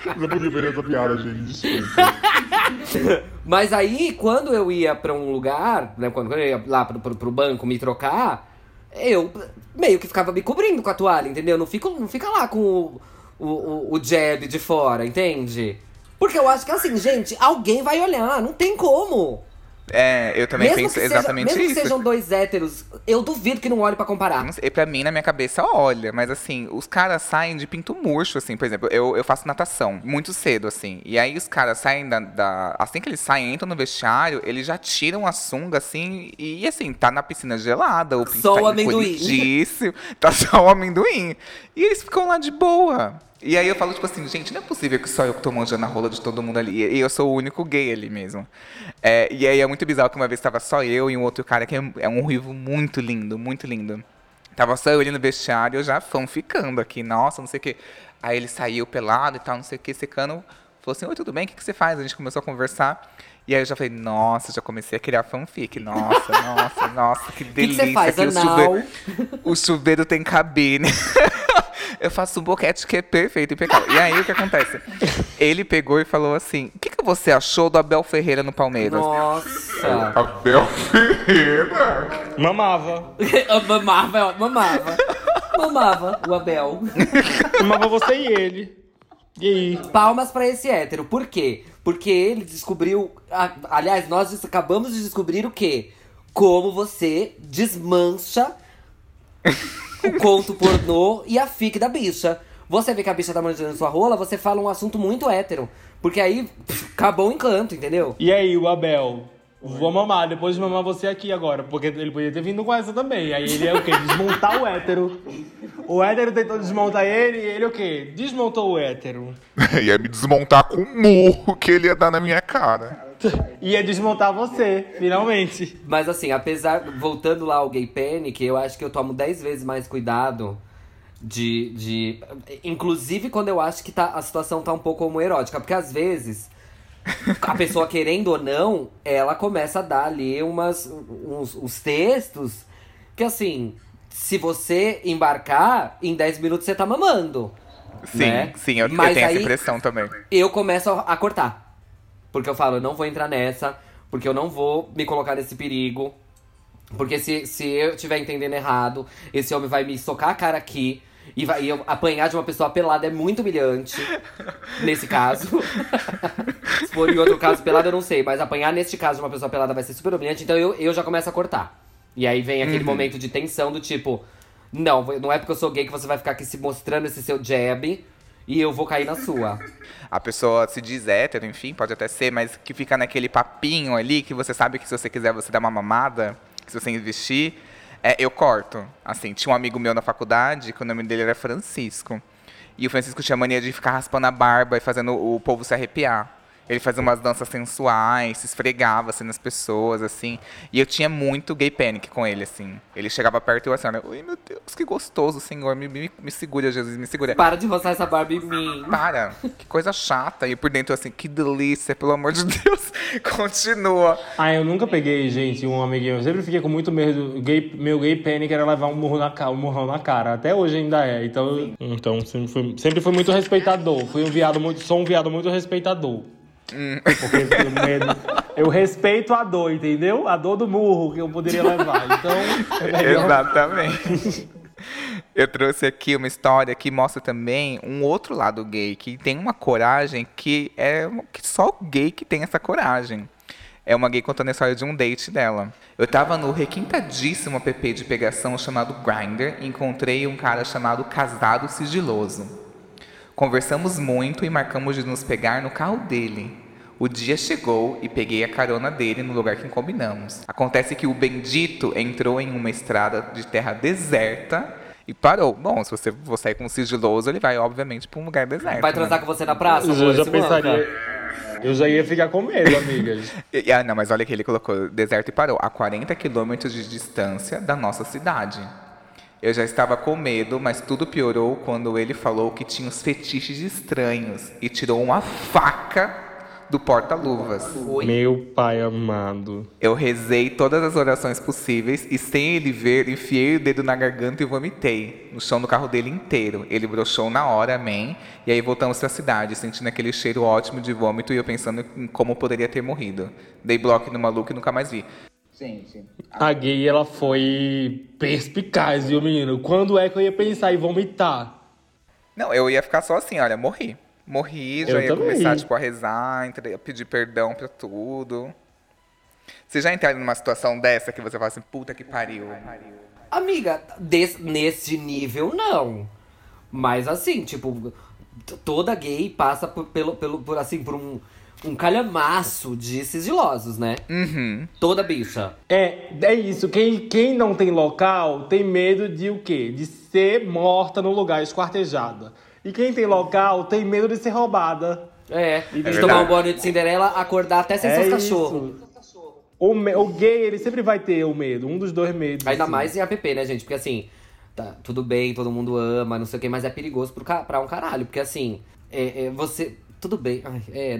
Eu [LAUGHS] não podia ver essa piada, gente. Desculpa. Mas aí, quando eu ia pra um lugar, né, quando eu ia lá pro, pro, pro banco me trocar, eu meio que ficava me cobrindo com a toalha, entendeu? Não, fico, não fica lá com o, o, o, o jab de fora, entende? Porque eu acho que assim, gente, alguém vai olhar, não tem como. É, eu também mesmo penso seja- exatamente mesmo isso. que sejam dois héteros, eu duvido que não olhe pra comparar. Sei, pra mim, na minha cabeça, olha, mas assim, os caras saem de pinto murcho, assim, por exemplo, eu, eu faço natação muito cedo, assim, e aí os caras saem da, da- Assim que eles saem, entram no vestiário, eles já tiram a sunga, assim, e assim, tá na piscina gelada, o pinto Só tá o amendoim. [LAUGHS] tá só o amendoim. E eles ficam lá de boa. E aí eu falo, tipo assim, gente, não é possível que só eu que tô manjando a rola de todo mundo ali. E eu sou o único gay ali mesmo. É, e aí é muito bizarro que uma vez tava só eu e um outro cara que é, é um ruivo muito lindo, muito lindo. Tava só eu ali no vestiário, eu já fã ficando aqui, nossa, não sei o quê. Aí ele saiu pelado e tal, não sei o que, secando. Falou assim, oi, tudo bem? O que, que você faz? A gente começou a conversar. E aí eu já falei, nossa, já comecei a criar fanfic. Nossa, [LAUGHS] nossa, nossa, que que delícia. você faz? o chuveiro, o chuveiro tem cabine. [LAUGHS] eu faço um boquete que é perfeito, impecável. E aí o que acontece? Ele pegou e falou assim: o que, que você achou do Abel Ferreira no Palmeiras? Nossa. Abel Ferreira. Mamava. [LAUGHS] mamava, mamava. Mamava o Abel. Mamava você e ele. E aí? Palmas pra esse hétero. Por quê? Porque ele descobriu. aliás, nós acabamos de descobrir o quê? Como você desmancha o conto pornô e a fic da bicha. Você vê que a bicha tá manjando sua rola, você fala um assunto muito hétero. Porque aí pff, acabou o encanto, entendeu? E aí, o Abel? Vou mamar, depois de mamar você aqui agora. Porque ele podia ter vindo com essa também. Aí ele é o quê? Desmontar o hétero. O hétero tentou desmontar ele e ele o quê? Desmontou o hétero. [LAUGHS] Ia me desmontar com o murro que ele ia dar na minha cara. Ia desmontar você, finalmente. Mas assim, apesar. Voltando lá ao gay panic, eu acho que eu tomo 10 vezes mais cuidado de. de inclusive quando eu acho que tá, a situação tá um pouco homoerótica. Porque às vezes. A pessoa querendo ou não, ela começa a dar ali umas, uns, uns textos que assim, se você embarcar, em 10 minutos você tá mamando. Sim, né? sim, eu, eu Mas tenho essa aí- impressão também. eu começo a cortar. Porque eu falo, eu não vou entrar nessa, porque eu não vou me colocar nesse perigo. Porque se, se eu estiver entendendo errado, esse homem vai me socar a cara aqui. E, vai, e eu apanhar de uma pessoa pelada é muito humilhante. [LAUGHS] nesse caso. se for em outro caso pelado, eu não sei. Mas apanhar neste caso de uma pessoa pelada vai ser super humilhante. Então eu, eu já começo a cortar. E aí vem aquele momento de tensão do tipo... Não, não é porque eu sou gay que você vai ficar aqui se mostrando esse seu jab. E eu vou cair na sua. A pessoa se diz hétero, enfim, pode até ser, mas que fica naquele papinho ali que você sabe que se você quiser você dá uma mamada, se você investir, é, eu corto. Assim, tinha um amigo meu na faculdade que o nome dele era Francisco. E o Francisco tinha mania de ficar raspando a barba e fazendo o povo se arrepiar. Ele fazia umas danças sensuais, se esfregava assim nas pessoas, assim. E eu tinha muito gay panic com ele, assim. Ele chegava perto e eu assim, olha, oi meu Deus, que gostoso, Senhor, me, me, me segura, Jesus, me segura. Para de roçar essa barba em mim. Para, que coisa chata. E eu por dentro assim, que delícia, pelo amor de Deus. [LAUGHS] Continua. Ah, eu nunca peguei, gente, um amiguinho. Eu sempre fiquei com muito medo. Gay, meu gay panic era levar um, murro na, ca- um murrão na cara. Até hoje ainda é. Então, então sempre, fui, sempre fui muito respeitador. Fui um viado muito. Sou um viado muito respeitador. Porque eu medo. Eu respeito a dor, entendeu? A dor do murro que eu poderia levar. Então, é. Exatamente. Eu trouxe aqui uma história que mostra também um outro lado gay, que tem uma coragem que é que só o gay que tem essa coragem. É uma gay contando a história de um date dela. Eu tava no requintadíssimo app de pegação chamado Grindr e encontrei um cara chamado Casado Sigiloso. Conversamos muito e marcamos de nos pegar no carro dele. O dia chegou e peguei a carona dele no lugar que combinamos. Acontece que o bendito entrou em uma estrada de terra deserta e parou. Bom, se você for sair com um sigiloso, ele vai, obviamente, para um lugar deserto. Vai né? transar com você na praça? Eu já pensaria. Eu já ia ficar com medo, [LAUGHS] amigas. E- Ah, não, mas olha que ele colocou deserto e parou. A 40 quilômetros de distância da nossa cidade. Eu já estava com medo, mas tudo piorou quando ele falou que tinha uns fetiches estranhos e tirou uma faca do porta-luvas. Meu pai amado. Eu rezei todas as orações possíveis e, sem ele ver, enfiei o dedo na garganta e vomitei no chão do carro dele inteiro. Ele broxou na hora, amém. E aí voltamos para a cidade, sentindo aquele cheiro ótimo de vômito e eu pensando em como poderia ter morrido. Dei bloco no maluco e nunca mais vi. A gay, ela foi perspicaz, viu, menino? Quando é que eu ia pensar em vomitar? Não, eu ia ficar só assim, olha, morri. Morri, já Eu ia também. começar tipo, a rezar, a pedir perdão pra tudo. Você já entraram numa situação dessa que você fala assim, puta que pariu. Amiga, des- nesse nível, não. Mas assim, tipo, toda gay passa por, pelo, pelo, por, assim, por um, um calhamaço de sigilosos, né? Uhum. Toda bicha. É, é isso. Quem, quem não tem local tem medo de o quê? De ser morta no lugar, esquartejada. E quem tem local tem medo de ser roubada. É, de verdade. tomar um banho de Cinderela, acordar até sem É seus cachorros. O, o gay, ele sempre vai ter o medo, um dos dois medos. Ainda assim. mais em app, né, gente? Porque assim, tá, tudo bem, todo mundo ama, não sei o que, mas é perigoso pro, pra um caralho. Porque assim, é, é, você. Tudo bem, ai, é,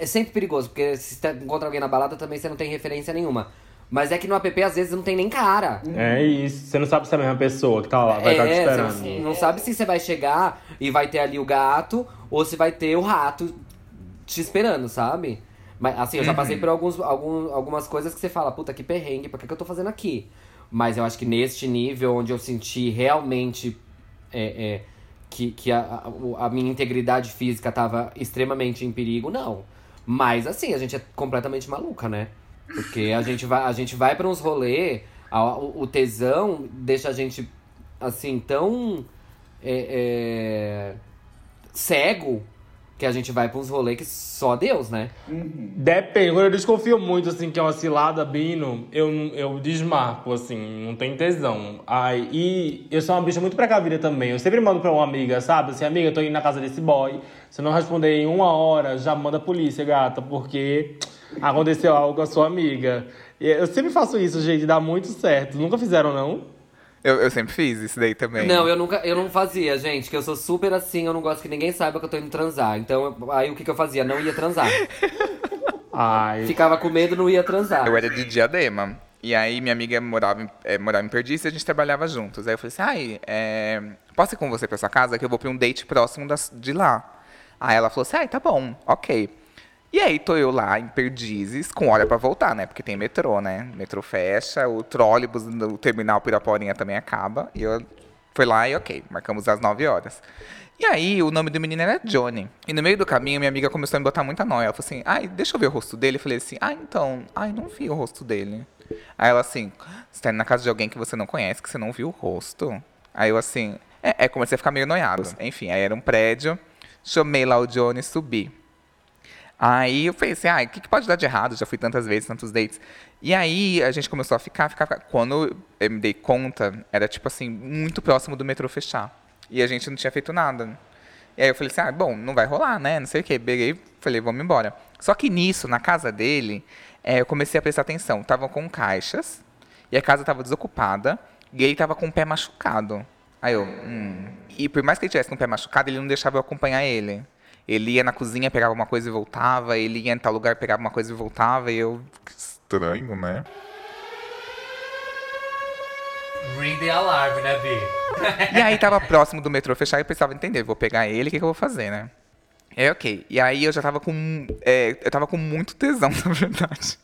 é sempre perigoso, porque se você encontra alguém na balada também você não tem referência nenhuma. Mas é que no app às vezes não tem nem cara. É isso. Você não sabe se é a mesma pessoa que tá lá, vai estar te é, esperando. você não sabe se você vai chegar e vai ter ali o gato ou se vai ter o rato te esperando, sabe? Mas assim, eu já passei por alguns, algum, algumas coisas que você fala, puta, que perrengue, por que, que eu tô fazendo aqui? Mas eu acho que neste nível onde eu senti realmente é, é, que, que a, a, minha integridade física tava extremamente em perigo, não. Mas assim, a gente é completamente maluca, né? Porque a gente vai, a gente vai pra uns rolê, a- o, o tesão deixa a gente assim tão é, é, cego que a gente vai pra uns rolês que só Deus, né? Depende, quando eu desconfio muito, assim, que é uma cilada, Bino, eu, não- eu desmarco, assim, não tem tesão. Ai, e eu sou uma bicha muito precavida também. Eu sempre mando pra uma amiga, sabe? Assim, amiga, eu tô indo na casa desse boy. Se eu não responder em uma hora, já manda a polícia, gata, porque aconteceu algo com a sua amiga. E eu sempre faço isso, gente, dá muito certo. Nunca fizeram, não? Eu, eu sempre fiz isso daí também. Não, eu nunca, eu não fazia, gente, que eu sou super assim, eu não gosto que ninguém saiba que eu tô indo transar. Então, eu- aí o que, que eu fazia? Não ia transar. [LAUGHS] Ai. Ficava com medo, não ia transar. Eu era de Diadema. E aí minha amiga morava em, eh, morava em Perdiz e a gente trabalhava juntos. Aí eu falei assim, ai, é, posso ir com você pra sua casa que eu vou pra um date próximo das- de lá. Aí ela falou assim, ai, tá bom, ok. E aí tô eu lá em Perdizes com hora pra voltar, né? Porque tem metrô, né? Metrô fecha, o trólebus no terminal Piraporinha também acaba. E eu fui lá e ok, marcamos às 9 horas. E aí, o nome do menino era Johnny. E no meio do caminho, minha amiga começou a me botar muita nóia. Ela falou assim, ai, deixa eu ver o rosto dele. Eu falei assim, ah, então, ai, não vi o rosto dele. Aí ela assim, você tá indo na casa de alguém que você não conhece, que você não viu o rosto? Aí eu assim, é, é comecei a ficar meio noiado. Enfim, aí era um prédio, chamei lá o Johnny e subi. Aí eu pensei, ah, o que, que pode dar de errado? Já fui tantas vezes, tantos dates. E aí a gente começou a ficar, ficar, ficar. Quando eu me dei conta, era tipo assim, muito próximo do metrô fechar. E a gente não tinha feito nada. E aí eu falei assim, ah, bom, não vai rolar, né? Não sei o quê. Peguei, falei, vamos embora. Só que nisso, na casa dele, eh, eu comecei a prestar atenção. Tava com caixas, e a casa tava desocupada, e ele tava com o pé machucado. Aí eu, hum. E por mais que ele tivesse com o pé machucado, ele não deixava eu acompanhar ele. Ele ia na cozinha, pegava uma coisa e voltava, ele ia em tal lugar, pegava uma coisa e voltava, e eu. Estranho, né? Ring the alarm, né, Bi? E aí tava próximo do metrô fechar e eu precisava entender, vou pegar ele, o que, que eu vou fazer, né? É ok. E aí eu já tava com. é, eu tava com muito tesão, [LAUGHS] na verdade.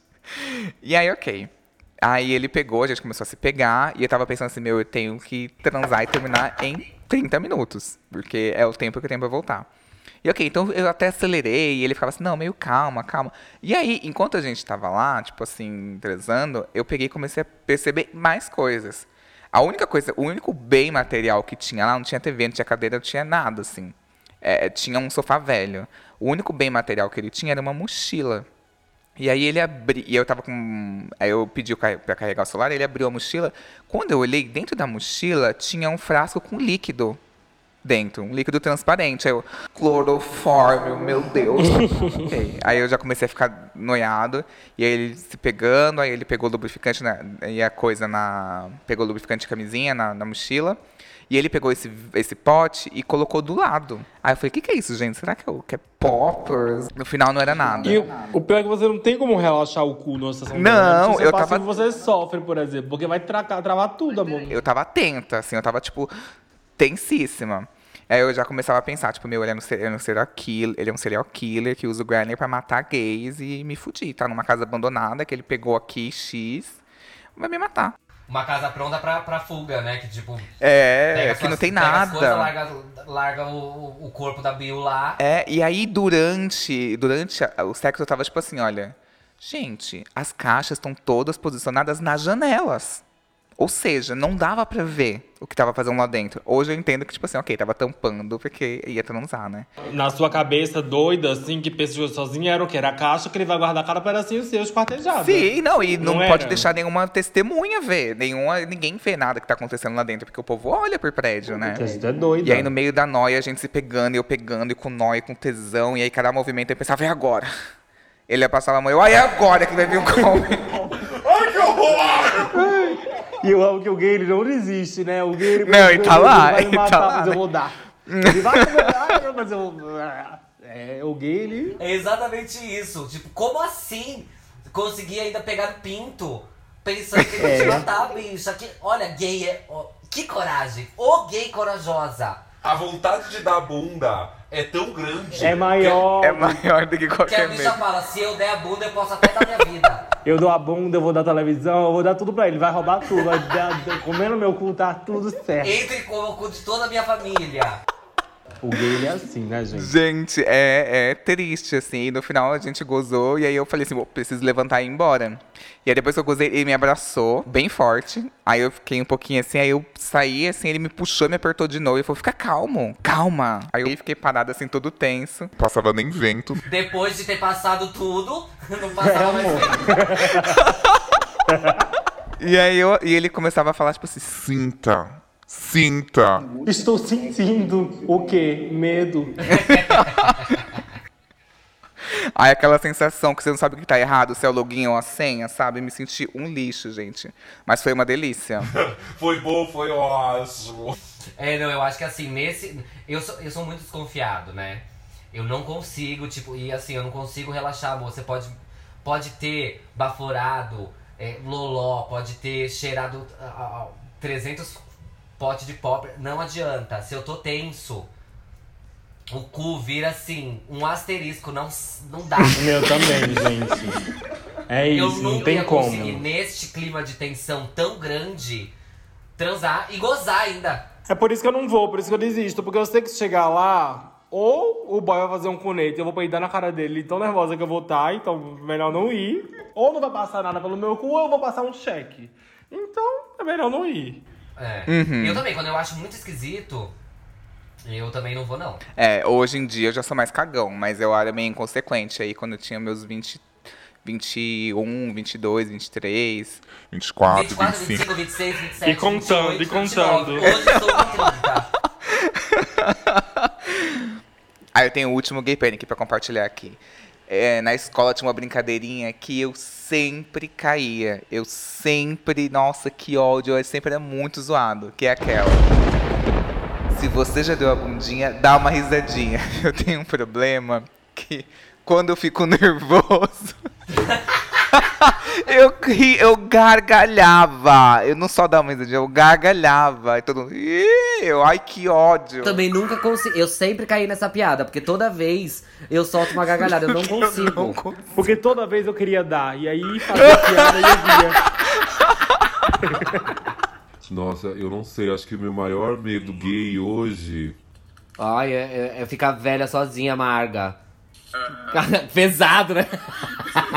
E aí, ok. Aí ele pegou, a gente começou a se pegar, e eu tava pensando assim, meu, eu tenho que transar e terminar em 30 minutos. Porque é o tempo que eu tenho pra voltar. E ok, então eu até acelerei, e ele ficava assim, não, meio calma, calma. E aí, enquanto a gente tava lá, tipo assim, transando, eu peguei e comecei a perceber mais coisas. A única coisa, o único bem material que tinha lá, não tinha TV, não tinha cadeira, não tinha nada, assim. É, tinha um sofá velho. O único bem material que ele tinha era uma mochila. E aí ele abriu, e eu tava com, aí eu pedi para carregar o celular, ele abriu a mochila. Quando eu olhei dentro da mochila, tinha um frasco com líquido dentro, um líquido transparente. Aí eu, clorofórmio, meu Deus. [LAUGHS] Ok. Aí eu já comecei a ficar noiado, e aí ele se pegando, aí ele pegou o lubrificante na, e a coisa na, pegou o lubrificante de camisinha na, na mochila. E ele pegou esse, esse pote e colocou do lado. Aí eu falei, o que, que é isso, gente? Será que é, que é poppers? No final não era nada. E o- o pior é que você não tem como relaxar o cu numa situação Não, eu você passa, tava- você sofre, por exemplo, porque vai tracar, travar tudo, amor. eu tava atenta, assim, eu tava, tipo, tensíssima. Aí eu já começava a pensar, tipo, meu, ele é um, ele é um serial killer, ele é um serial killer que usa o Grindr pra matar gays e me fudir. Tá numa casa abandonada que ele pegou aqui, X, vai me matar. Uma casa pronta pra, pra fuga, né? Que tipo. É, pega que suas- não tem nada. coisas, larga larga o, o corpo da Bill lá. É, e aí durante, durante o sexo eu tava tipo assim, olha, gente, as caixas estão todas posicionadas nas janelas. Ou seja, não dava pra ver o que tava fazendo lá dentro. Hoje eu entendo que, tipo assim, ok, tava tampando porque ia transar, né? Na sua cabeça doida, assim, que pensa de sozinha, era o quê? Era a caixa que ele vai guardar cada pedacinho seu esquartejado. Sim, não, e não, Não pode era? deixar nenhuma testemunha ver. Nenhuma, ninguém vê nada que tá acontecendo lá dentro, porque o povo olha pro prédio, né? Isso é doida. E aí, no meio da noia, a gente se pegando, e eu pegando, e com nóia, e com tesão, e aí cada movimento eu pensava, é agora. Ele ia passar a mão, eu, ah, é agora que vai vir o come. E eu amo que o gay ele não desiste, né? O gay ele, Não, ele tá ele lá, vai ele me matar, tá lá, mas eu né? vou dar. [LAUGHS] Ele vai me matar, mas eu vou. É, o gay ele. É exatamente isso. Tipo, como assim conseguir ainda pegar pinto? Pensando que ele É. te matar, bicha. Que, olha, gay é. que coragem. Ô gay corajosa. A vontade de dar bunda é tão grande. É maior. É maior do que Que a qualquer bicha medo. fala, se eu der a bunda, eu posso até dar minha vida. [LAUGHS] Eu dou a bunda, eu vou dar televisão, eu vou dar tudo pra ele. Vai roubar tudo. Vai dar- comendo meu cu, tá tudo certo. Entre com o cu de toda a minha família. O gay, ele é assim, né, gente? Gente, é, é triste, assim. E no final a gente gozou e aí eu falei assim, "Bom, preciso levantar e ir embora. E aí depois que eu gozei, ele me abraçou bem forte. Aí eu fiquei um pouquinho assim, aí eu saí, assim, ele me puxou, me apertou de novo e falou, fica calmo, calma. Aí eu fiquei parado assim, todo tenso. Passava nem vento. Depois de ter passado tudo, [LAUGHS] não passava mais amor. tempo. [LAUGHS] E aí eu, e ele começava a falar, tipo assim, Sinta. Sinta. Estou sentindo o quê? Medo. [LAUGHS] Aí aquela sensação que você não sabe o que tá errado, se é o login ou a senha, sabe? Me senti um lixo, gente. Mas foi uma delícia. [LAUGHS] Foi bom, foi ótimo. É, não, eu acho que assim, nesse. Eu sou, eu sou muito desconfiado, né? Eu não consigo, tipo, e assim, eu não consigo relaxar, amor. Você pode, pode ter baforado, é, loló, pode ter cheirado ah, ah, 300 potes de pop. Não adianta. Se eu tô tenso, o cu vira assim, um asterisco, não, não dá. [LAUGHS] Meu também, gente. É eu isso, não tem ia como. neste clima de tensão tão grande, transar e gozar ainda. É por isso que eu não vou, por isso que eu desisto. Porque eu sei que se chegar lá, ou o boy vai fazer um cunete, eu vou peidar na cara dele, tão nervosa que eu vou estar, então melhor não ir. Ou não vai passar nada pelo meu cu, ou eu vou passar um cheque. Então, é melhor não ir. É. Uhum. Eu também, quando eu acho muito esquisito, eu também não vou, não. É, hoje em dia eu já sou mais cagão, mas eu era meio inconsequente aí quando eu tinha meus 20, 21, 22, 23. 24, 24, 25. 25, 26, 27, E contando, 28, e contando. 29. Hoje eu sou com 30. [LAUGHS] Aí eu tenho o último gay panic pra compartilhar aqui. É, na escola tinha uma brincadeirinha que eu sempre caía. Eu sempre, nossa, que ódio, eu sempre era muito zoado. Que é aquela. Se você já deu a bundinha, dá uma risadinha. [LAUGHS] Eu tenho um problema que quando eu fico [LAUGHS] nervoso. Eu, ri, eu gargalhava. Eu não só dava uma risadinha, eu gargalhava. E todo mundo. "Ih, Eu, ai que ódio. Eu também nunca consigo. Eu sempre caí nessa piada, porque toda vez eu solto uma gargalhada. Eu não consigo. não consigo. Porque toda vez eu queria dar, e aí fazia piada e eu via. [LAUGHS] Nossa, eu não sei, acho que o meu maior medo gay hoje. Ai, é, é- é ficar velha sozinha, amarga. Pesado, né?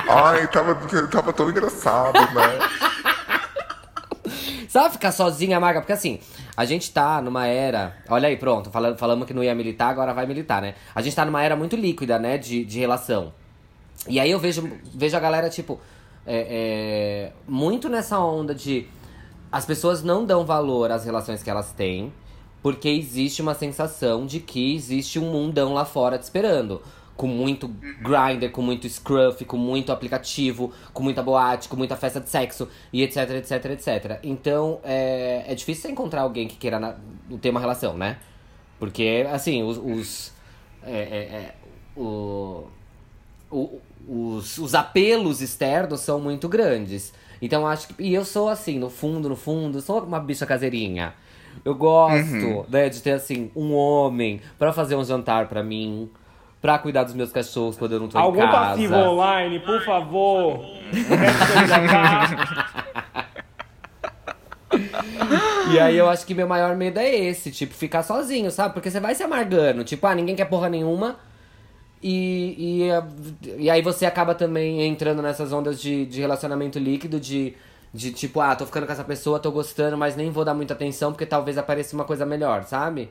Ai, tava, tava tão engraçado, né? Sabe ficar sozinha, amarga? Porque assim, a gente tá numa era. Olha aí, pronto, falando, falamos que não ia militar, agora vai militar, né? A gente tá numa era muito líquida, né? De, de relação. E aí eu vejo, vejo a galera, tipo, é, é, muito nessa onda de. As pessoas não dão valor às relações que elas têm, porque existe uma sensação de que existe um mundão lá fora te esperando. Com muito grinder, com muito scruff, com muito aplicativo, com muita boate, com muita festa de sexo, e etc, etc, etc. Então, é, é difícil você encontrar alguém que queira na- ter uma relação, né? Porque, assim, os. os é, é, é, o, o- os, os apelos externos são muito grandes. Então acho que. E eu sou assim, no fundo, no fundo, sou uma bicha caseirinha. Eu gosto, né, de ter assim, um homem pra fazer um jantar pra mim, pra cuidar dos meus cachorros quando eu não tô Algum em casa. passivo online, por favor. E aí eu acho que meu maior medo é esse, tipo, ficar sozinho, sabe? Porque você vai se amargando, tipo, ah, ninguém quer porra nenhuma. E, e, e aí você acaba também entrando nessas ondas de, de relacionamento líquido, de, de tipo, ah, tô ficando com essa pessoa, tô gostando, mas nem vou dar muita atenção porque talvez apareça uma coisa melhor, sabe?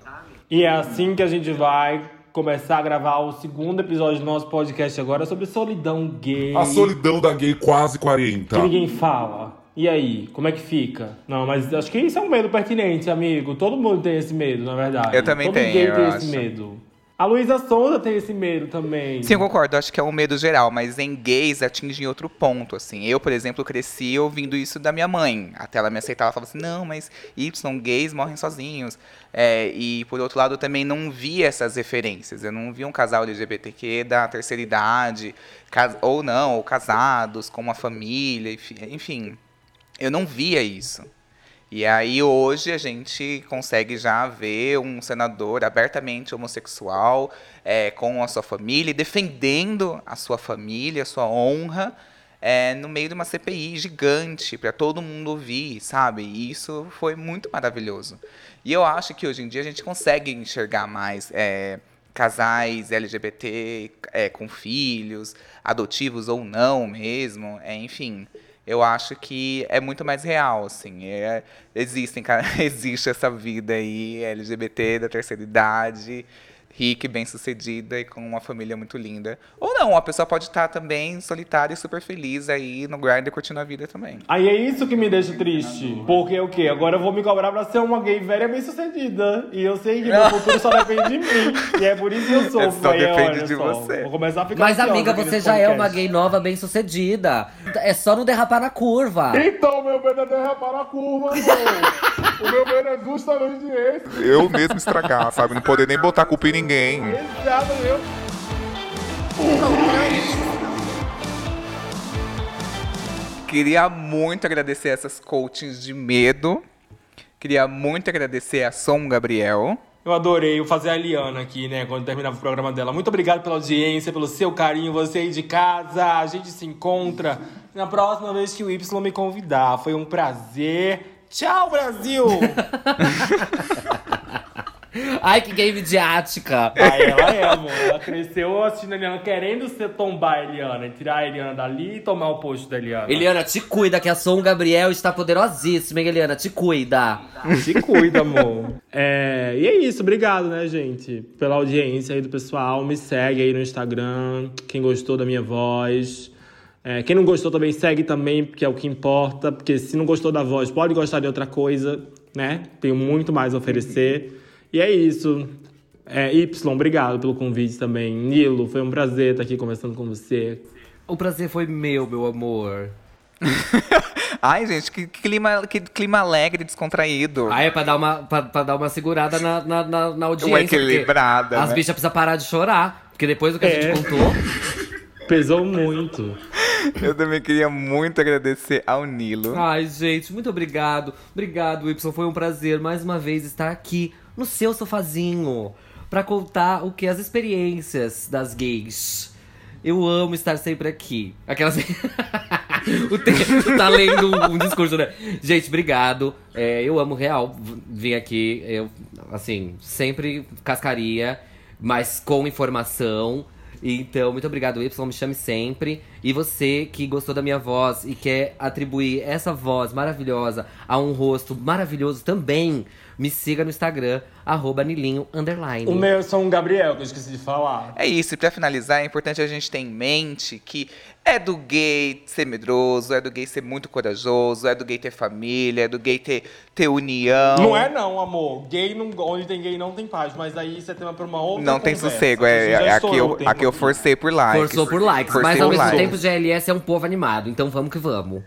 E é assim que a gente vai começar a gravar o segundo episódio do nosso podcast agora sobre solidão gay. A solidão da gay quase 40. Que ninguém fala. E aí, como é que fica? Não, mas acho que isso é um medo pertinente, amigo. Todo mundo tem esse medo, na verdade. Eu também Todo tenho, gay eu tem acho. esse medo. A Luísa Sonza tem esse medo também. Sim, eu concordo. Acho que é um medo geral, mas em gays atinge em outro ponto, assim. Eu, por exemplo, cresci ouvindo isso da minha mãe. Até ela me aceitar, ela falava assim, não, mas Y, gays morrem sozinhos. É, e, por outro lado, eu também não via essas referências. Eu não via um casal LGBTQ da terceira idade, ou não, ou casados, com uma família, enfi- enfim. Eu não via isso. E aí hoje a gente consegue já ver um senador abertamente homossexual, é, com a sua família, defendendo a sua família, a sua honra, é, no meio de uma CPI gigante, para todo mundo ouvir, sabe? E isso foi muito maravilhoso. E eu acho que hoje em dia a gente consegue enxergar mais é, casais LGBT é, com filhos, adotivos ou não mesmo, é, enfim. Eu acho que é muito mais real, assim. É, existem, [LAUGHS] existe essa vida aí LGBT da terceira idade, rica e bem-sucedida e com uma família muito linda. Ou não, a pessoa pode estar também solitária e super feliz aí no Grindr curtindo a vida também. Aí é isso que me deixa triste. Porque o quê? Agora eu vou me cobrar pra ser uma gay velha bem sucedida. E eu sei que meu futuro só depende de mim. E é por isso que eu [LAUGHS] sou. É só aí, depende olha de só. você. Vou começar a ficar Mas, amiga, você já é uma podcast. gay nova, bem sucedida. É só não derrapar na curva. Então, meu medo é derrapar a curva, amor. o meu medo é justamente esse. Eu mesmo estragar, sabe? Não poder nem botar culpa em ninguém. Exato, eu. Queria muito agradecer essas coachings de medo. Queria muito agradecer a Som Gabriel. Eu adorei eu fazer a Liana aqui, né, quando terminava o programa dela. Muito obrigado pela audiência, pelo seu carinho, você aí de casa. A gente se encontra na próxima vez que o Y me convidar. Foi um prazer. Tchau, Brasil! [LAUGHS] Ai, que gay midiática. Aí ela é, amor. Ela cresceu assistindo a Eliana, querendo ser tombar a Eliana, e tirar a Eliana dali e tomar o posto da Eliana. Eliana, te cuida, que a Som Gabriel está poderosíssima, hein, Eliana? Te cuida. Se cuida, amor. É, e é isso, obrigado, né, gente, pela audiência aí do pessoal. Me segue aí no Instagram, quem gostou da minha voz. É, quem não gostou também segue também, porque é o que importa. Porque se não gostou da voz, pode gostar de outra coisa, né? Tenho muito mais a oferecer. E é isso. É, y, obrigado pelo convite também. Nilo, foi um prazer estar aqui conversando com você. O prazer foi meu, meu amor. [LAUGHS] Ai, gente, que clima, que clima alegre, descontraído. Ai, é pra dar uma, pra, pra dar uma segurada na, na, na, na audiência. Uma equilibrada, As né? bichas precisam parar de chorar. Porque depois do que a É. gente contou. [LAUGHS] Pesou muito. Eu também queria muito agradecer ao Nilo. Ai, gente, muito obrigado. Obrigado, Y. Foi um prazer mais uma vez estar aqui no seu sofazinho pra contar o que as experiências das gays. Eu amo estar sempre aqui. Aquelas. [LAUGHS] o tempo tá lendo um, discurso, né? Gente, obrigado. É, eu amo real v- vir aqui. Eu, assim, sempre cascaria, mas com informação. Então, muito obrigado, Y, me chame sempre. E você que gostou da minha voz e quer atribuir essa voz maravilhosa a um rosto maravilhoso também, me siga no Instagram, arroba Nilinho underline. O meu são um Gabriel, que eu esqueci de falar. É isso, e pra finalizar, é importante a gente ter em mente que é do gay ser medroso, é do gay ser muito corajoso, é do gay ter família, é do gay ter, ter união. Não é não, amor. Gay não, onde tem gay não tem paz, mas aí isso é tema pra uma outra Não tem conversa. sossego, A é, é aqui, eu, o aqui eu forcei por likes. Forçou por likes, mas ao mesmo likes. tempo GLS é um povo animado, então vamos que vamos.